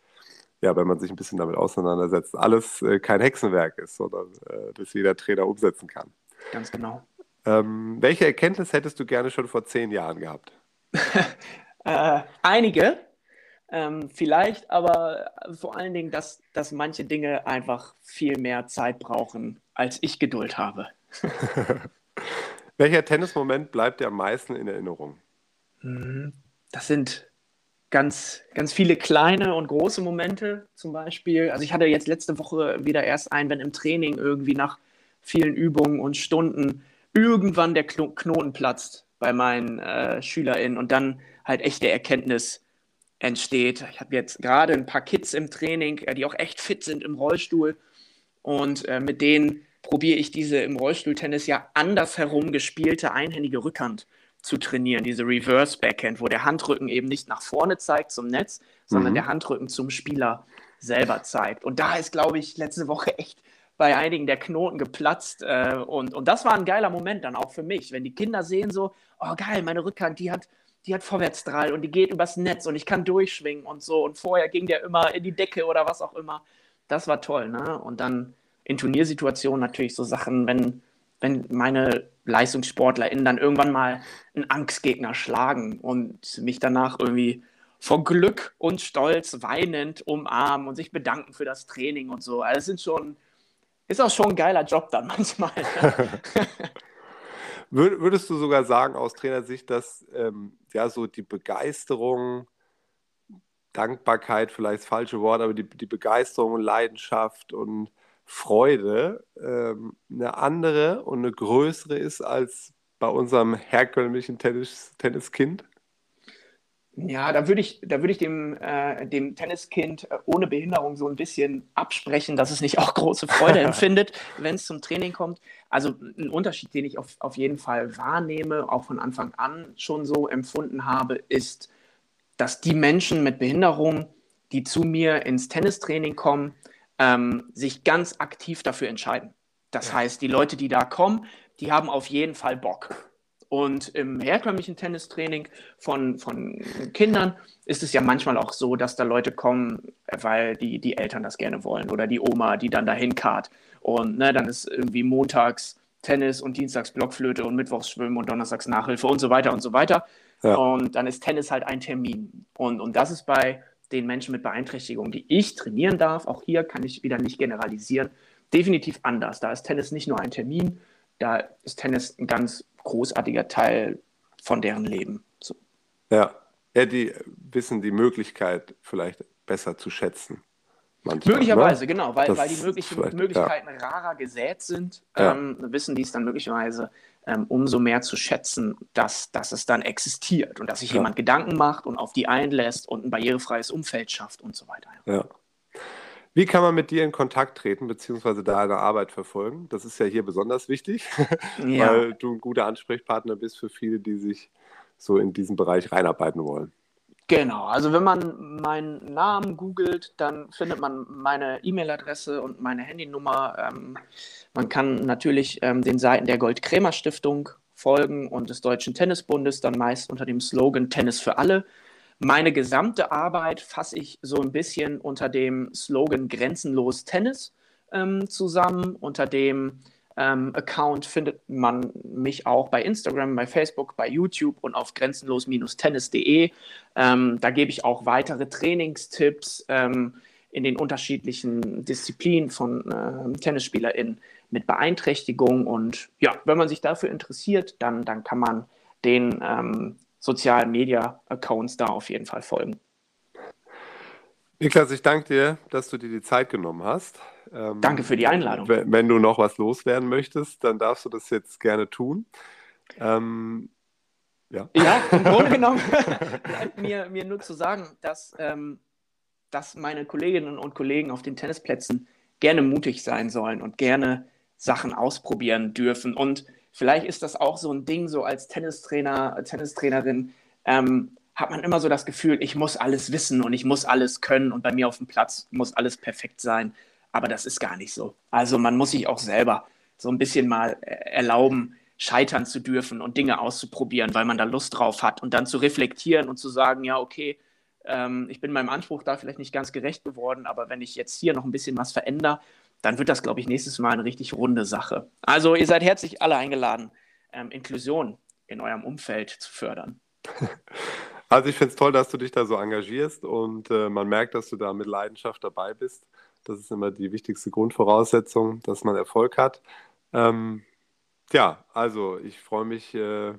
ja, wenn man sich ein bisschen damit auseinandersetzt, alles äh, kein Hexenwerk ist, sondern äh, dass jeder Trainer umsetzen kann. Ganz genau. Ähm, welche Erkenntnis hättest du gerne schon vor zehn Jahren gehabt? Äh, einige. Ähm, vielleicht, aber vor allen Dingen, dass, dass manche Dinge einfach viel mehr Zeit brauchen, als ich Geduld habe. Welcher Tennismoment bleibt dir am meisten in Erinnerung? Mhm. Das sind ganz, ganz viele kleine und große Momente zum Beispiel. Also ich hatte jetzt letzte Woche wieder erst einen, wenn im Training irgendwie nach vielen Übungen und Stunden irgendwann der Knoten platzt bei meinen äh, SchülerInnen und dann halt echte Erkenntnis entsteht. Ich habe jetzt gerade ein paar Kids im Training, äh, die auch echt fit sind im Rollstuhl. Und äh, mit denen probiere ich diese im Rollstuhltennis ja andersherum gespielte einhändige Rückhand zu trainieren, diese Reverse Backhand, wo der Handrücken eben nicht nach vorne zeigt zum Netz, sondern mhm. der Handrücken zum Spieler selber zeigt. Und da ist, glaube ich, letzte Woche echt bei einigen der Knoten geplatzt. Äh, und, und das war ein geiler Moment dann auch für mich, wenn die Kinder sehen so, oh geil, meine Rückhand, die hat die hat Vorwärtsdrall und die geht übers Netz und ich kann durchschwingen und so. Und vorher ging der immer in die Decke oder was auch immer. Das war toll, ne? Und dann in Turniersituationen natürlich so Sachen, wenn, wenn meine LeistungssportlerInnen dann irgendwann mal einen Angstgegner schlagen und mich danach irgendwie vor Glück und Stolz weinend umarmen und sich bedanken für das Training und so. Also es sind schon, ist auch schon ein geiler Job dann manchmal. Würdest du sogar sagen, aus Trainersicht, dass ähm, ja so die Begeisterung, Dankbarkeit, vielleicht das falsche Wort, aber die, die Begeisterung und Leidenschaft und Freude ähm, eine andere und eine größere ist als bei unserem herkömmlichen Tennis, Tenniskind? Ja, da würde ich, da würde ich dem, äh, dem Tenniskind äh, ohne Behinderung so ein bisschen absprechen, dass es nicht auch große Freude empfindet, wenn es zum Training kommt. Also ein Unterschied, den ich auf, auf jeden Fall wahrnehme, auch von Anfang an schon so empfunden habe, ist, dass die Menschen mit Behinderung, die zu mir ins Tennistraining kommen, ähm, sich ganz aktiv dafür entscheiden. Das ja. heißt, die Leute, die da kommen, die haben auf jeden Fall Bock. Und im herkömmlichen Tennistraining von, von Kindern ist es ja manchmal auch so, dass da Leute kommen, weil die, die Eltern das gerne wollen oder die Oma, die dann dahin karrt. Und ne, dann ist irgendwie montags Tennis und dienstags Blockflöte und mittwochs Schwimmen und donnerstags Nachhilfe und so weiter und so weiter. Ja. Und dann ist Tennis halt ein Termin. Und, und das ist bei den Menschen mit Beeinträchtigung, die ich trainieren darf, auch hier kann ich wieder nicht generalisieren, definitiv anders. Da ist Tennis nicht nur ein Termin, da ist Tennis ein ganz großartiger Teil von deren Leben. So. Ja. ja, die wissen die Möglichkeit vielleicht besser zu schätzen. Manchmal, möglicherweise, ne? genau, weil, weil die möglichen Möglichkeiten ja. rarer gesät sind, ja. ähm, wissen die es dann möglicherweise ähm, umso mehr zu schätzen, dass, dass es dann existiert und dass sich ja. jemand Gedanken macht und auf die einlässt und ein barrierefreies Umfeld schafft und so weiter. Ja. Wie kann man mit dir in Kontakt treten bzw. deine Arbeit verfolgen? Das ist ja hier besonders wichtig, ja. weil du ein guter Ansprechpartner bist für viele, die sich so in diesen Bereich reinarbeiten wollen. Genau, also wenn man meinen Namen googelt, dann findet man meine E-Mail-Adresse und meine Handynummer. Ähm, man kann natürlich ähm, den Seiten der Gold-Krämer-Stiftung folgen und des Deutschen Tennisbundes, dann meist unter dem Slogan Tennis für alle. Meine gesamte Arbeit fasse ich so ein bisschen unter dem Slogan Grenzenlos Tennis ähm, zusammen. Unter dem ähm, Account findet man mich auch bei Instagram, bei Facebook, bei YouTube und auf grenzenlos-tennis.de. Ähm, da gebe ich auch weitere Trainingstipps ähm, in den unterschiedlichen Disziplinen von äh, TennisspielerInnen mit Beeinträchtigung. Und ja, wenn man sich dafür interessiert, dann, dann kann man den ähm, sozialen Media-Accounts da auf jeden Fall folgen. Niklas, ich danke dir, dass du dir die Zeit genommen hast. Ähm, danke für die Einladung. Wenn du noch was loswerden möchtest, dann darfst du das jetzt gerne tun. Ähm, ja. ja, im Grunde genommen bleibt mir, mir nur zu sagen, dass, ähm, dass meine Kolleginnen und Kollegen auf den Tennisplätzen gerne mutig sein sollen und gerne Sachen ausprobieren dürfen und vielleicht ist das auch so ein Ding, so als Tennistrainer, Tennistrainerin, ähm, hat man immer so das Gefühl, ich muss alles wissen und ich muss alles können und bei mir auf dem Platz muss alles perfekt sein. Aber das ist gar nicht so. Also man muss sich auch selber so ein bisschen mal äh, erlauben, scheitern zu dürfen und Dinge auszuprobieren, weil man da Lust drauf hat und dann zu reflektieren und zu sagen, ja, okay, ähm, ich bin meinem Anspruch da vielleicht nicht ganz gerecht geworden, aber wenn ich jetzt hier noch ein bisschen was verändere, dann wird das, glaube ich, nächstes Mal eine richtig runde Sache. Also ihr seid herzlich alle eingeladen, ähm, Inklusion in eurem Umfeld zu fördern. Also ich finde es toll, dass du dich da so engagierst und äh, man merkt, dass du da mit Leidenschaft dabei bist. Das ist immer die wichtigste Grundvoraussetzung, dass man Erfolg hat. Ähm, ja, also ich freue mich, äh,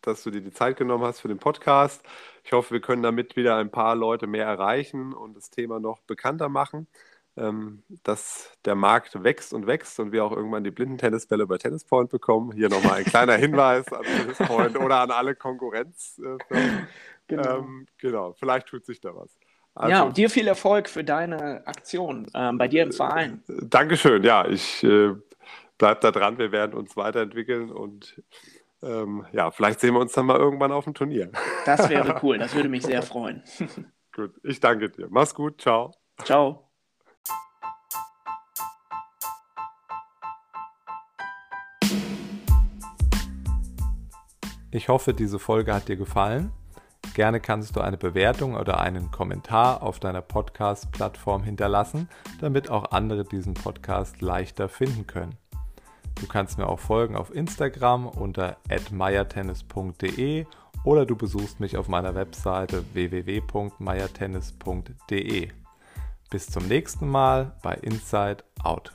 dass du dir die Zeit genommen hast für den Podcast. Ich hoffe, wir können damit wieder ein paar Leute mehr erreichen und das Thema noch bekannter machen ähm, dass der Markt wächst und wächst und wir auch irgendwann die blinden Tennisbälle bei Tennispoint bekommen. Hier nochmal ein kleiner Hinweis an Tennispoint oder an alle Konkurrenz. genau. Ähm, genau, vielleicht tut sich da was. Also, ja, und dir viel Erfolg für deine Aktion ähm, bei dir im Verein. Dankeschön, ja, ich äh, bleibe da dran, wir werden uns weiterentwickeln und ähm, ja, vielleicht sehen wir uns dann mal irgendwann auf dem Turnier. Das wäre cool, das würde mich sehr freuen. gut, ich danke dir. Mach's gut, ciao. Ciao. Ich hoffe, diese Folge hat dir gefallen. Gerne kannst du eine Bewertung oder einen Kommentar auf deiner Podcast-Plattform hinterlassen, damit auch andere diesen Podcast leichter finden können. Du kannst mir auch folgen auf Instagram unter @meiertennis.de oder du besuchst mich auf meiner Webseite www.meiertennis.de. Bis zum nächsten Mal bei Inside Out.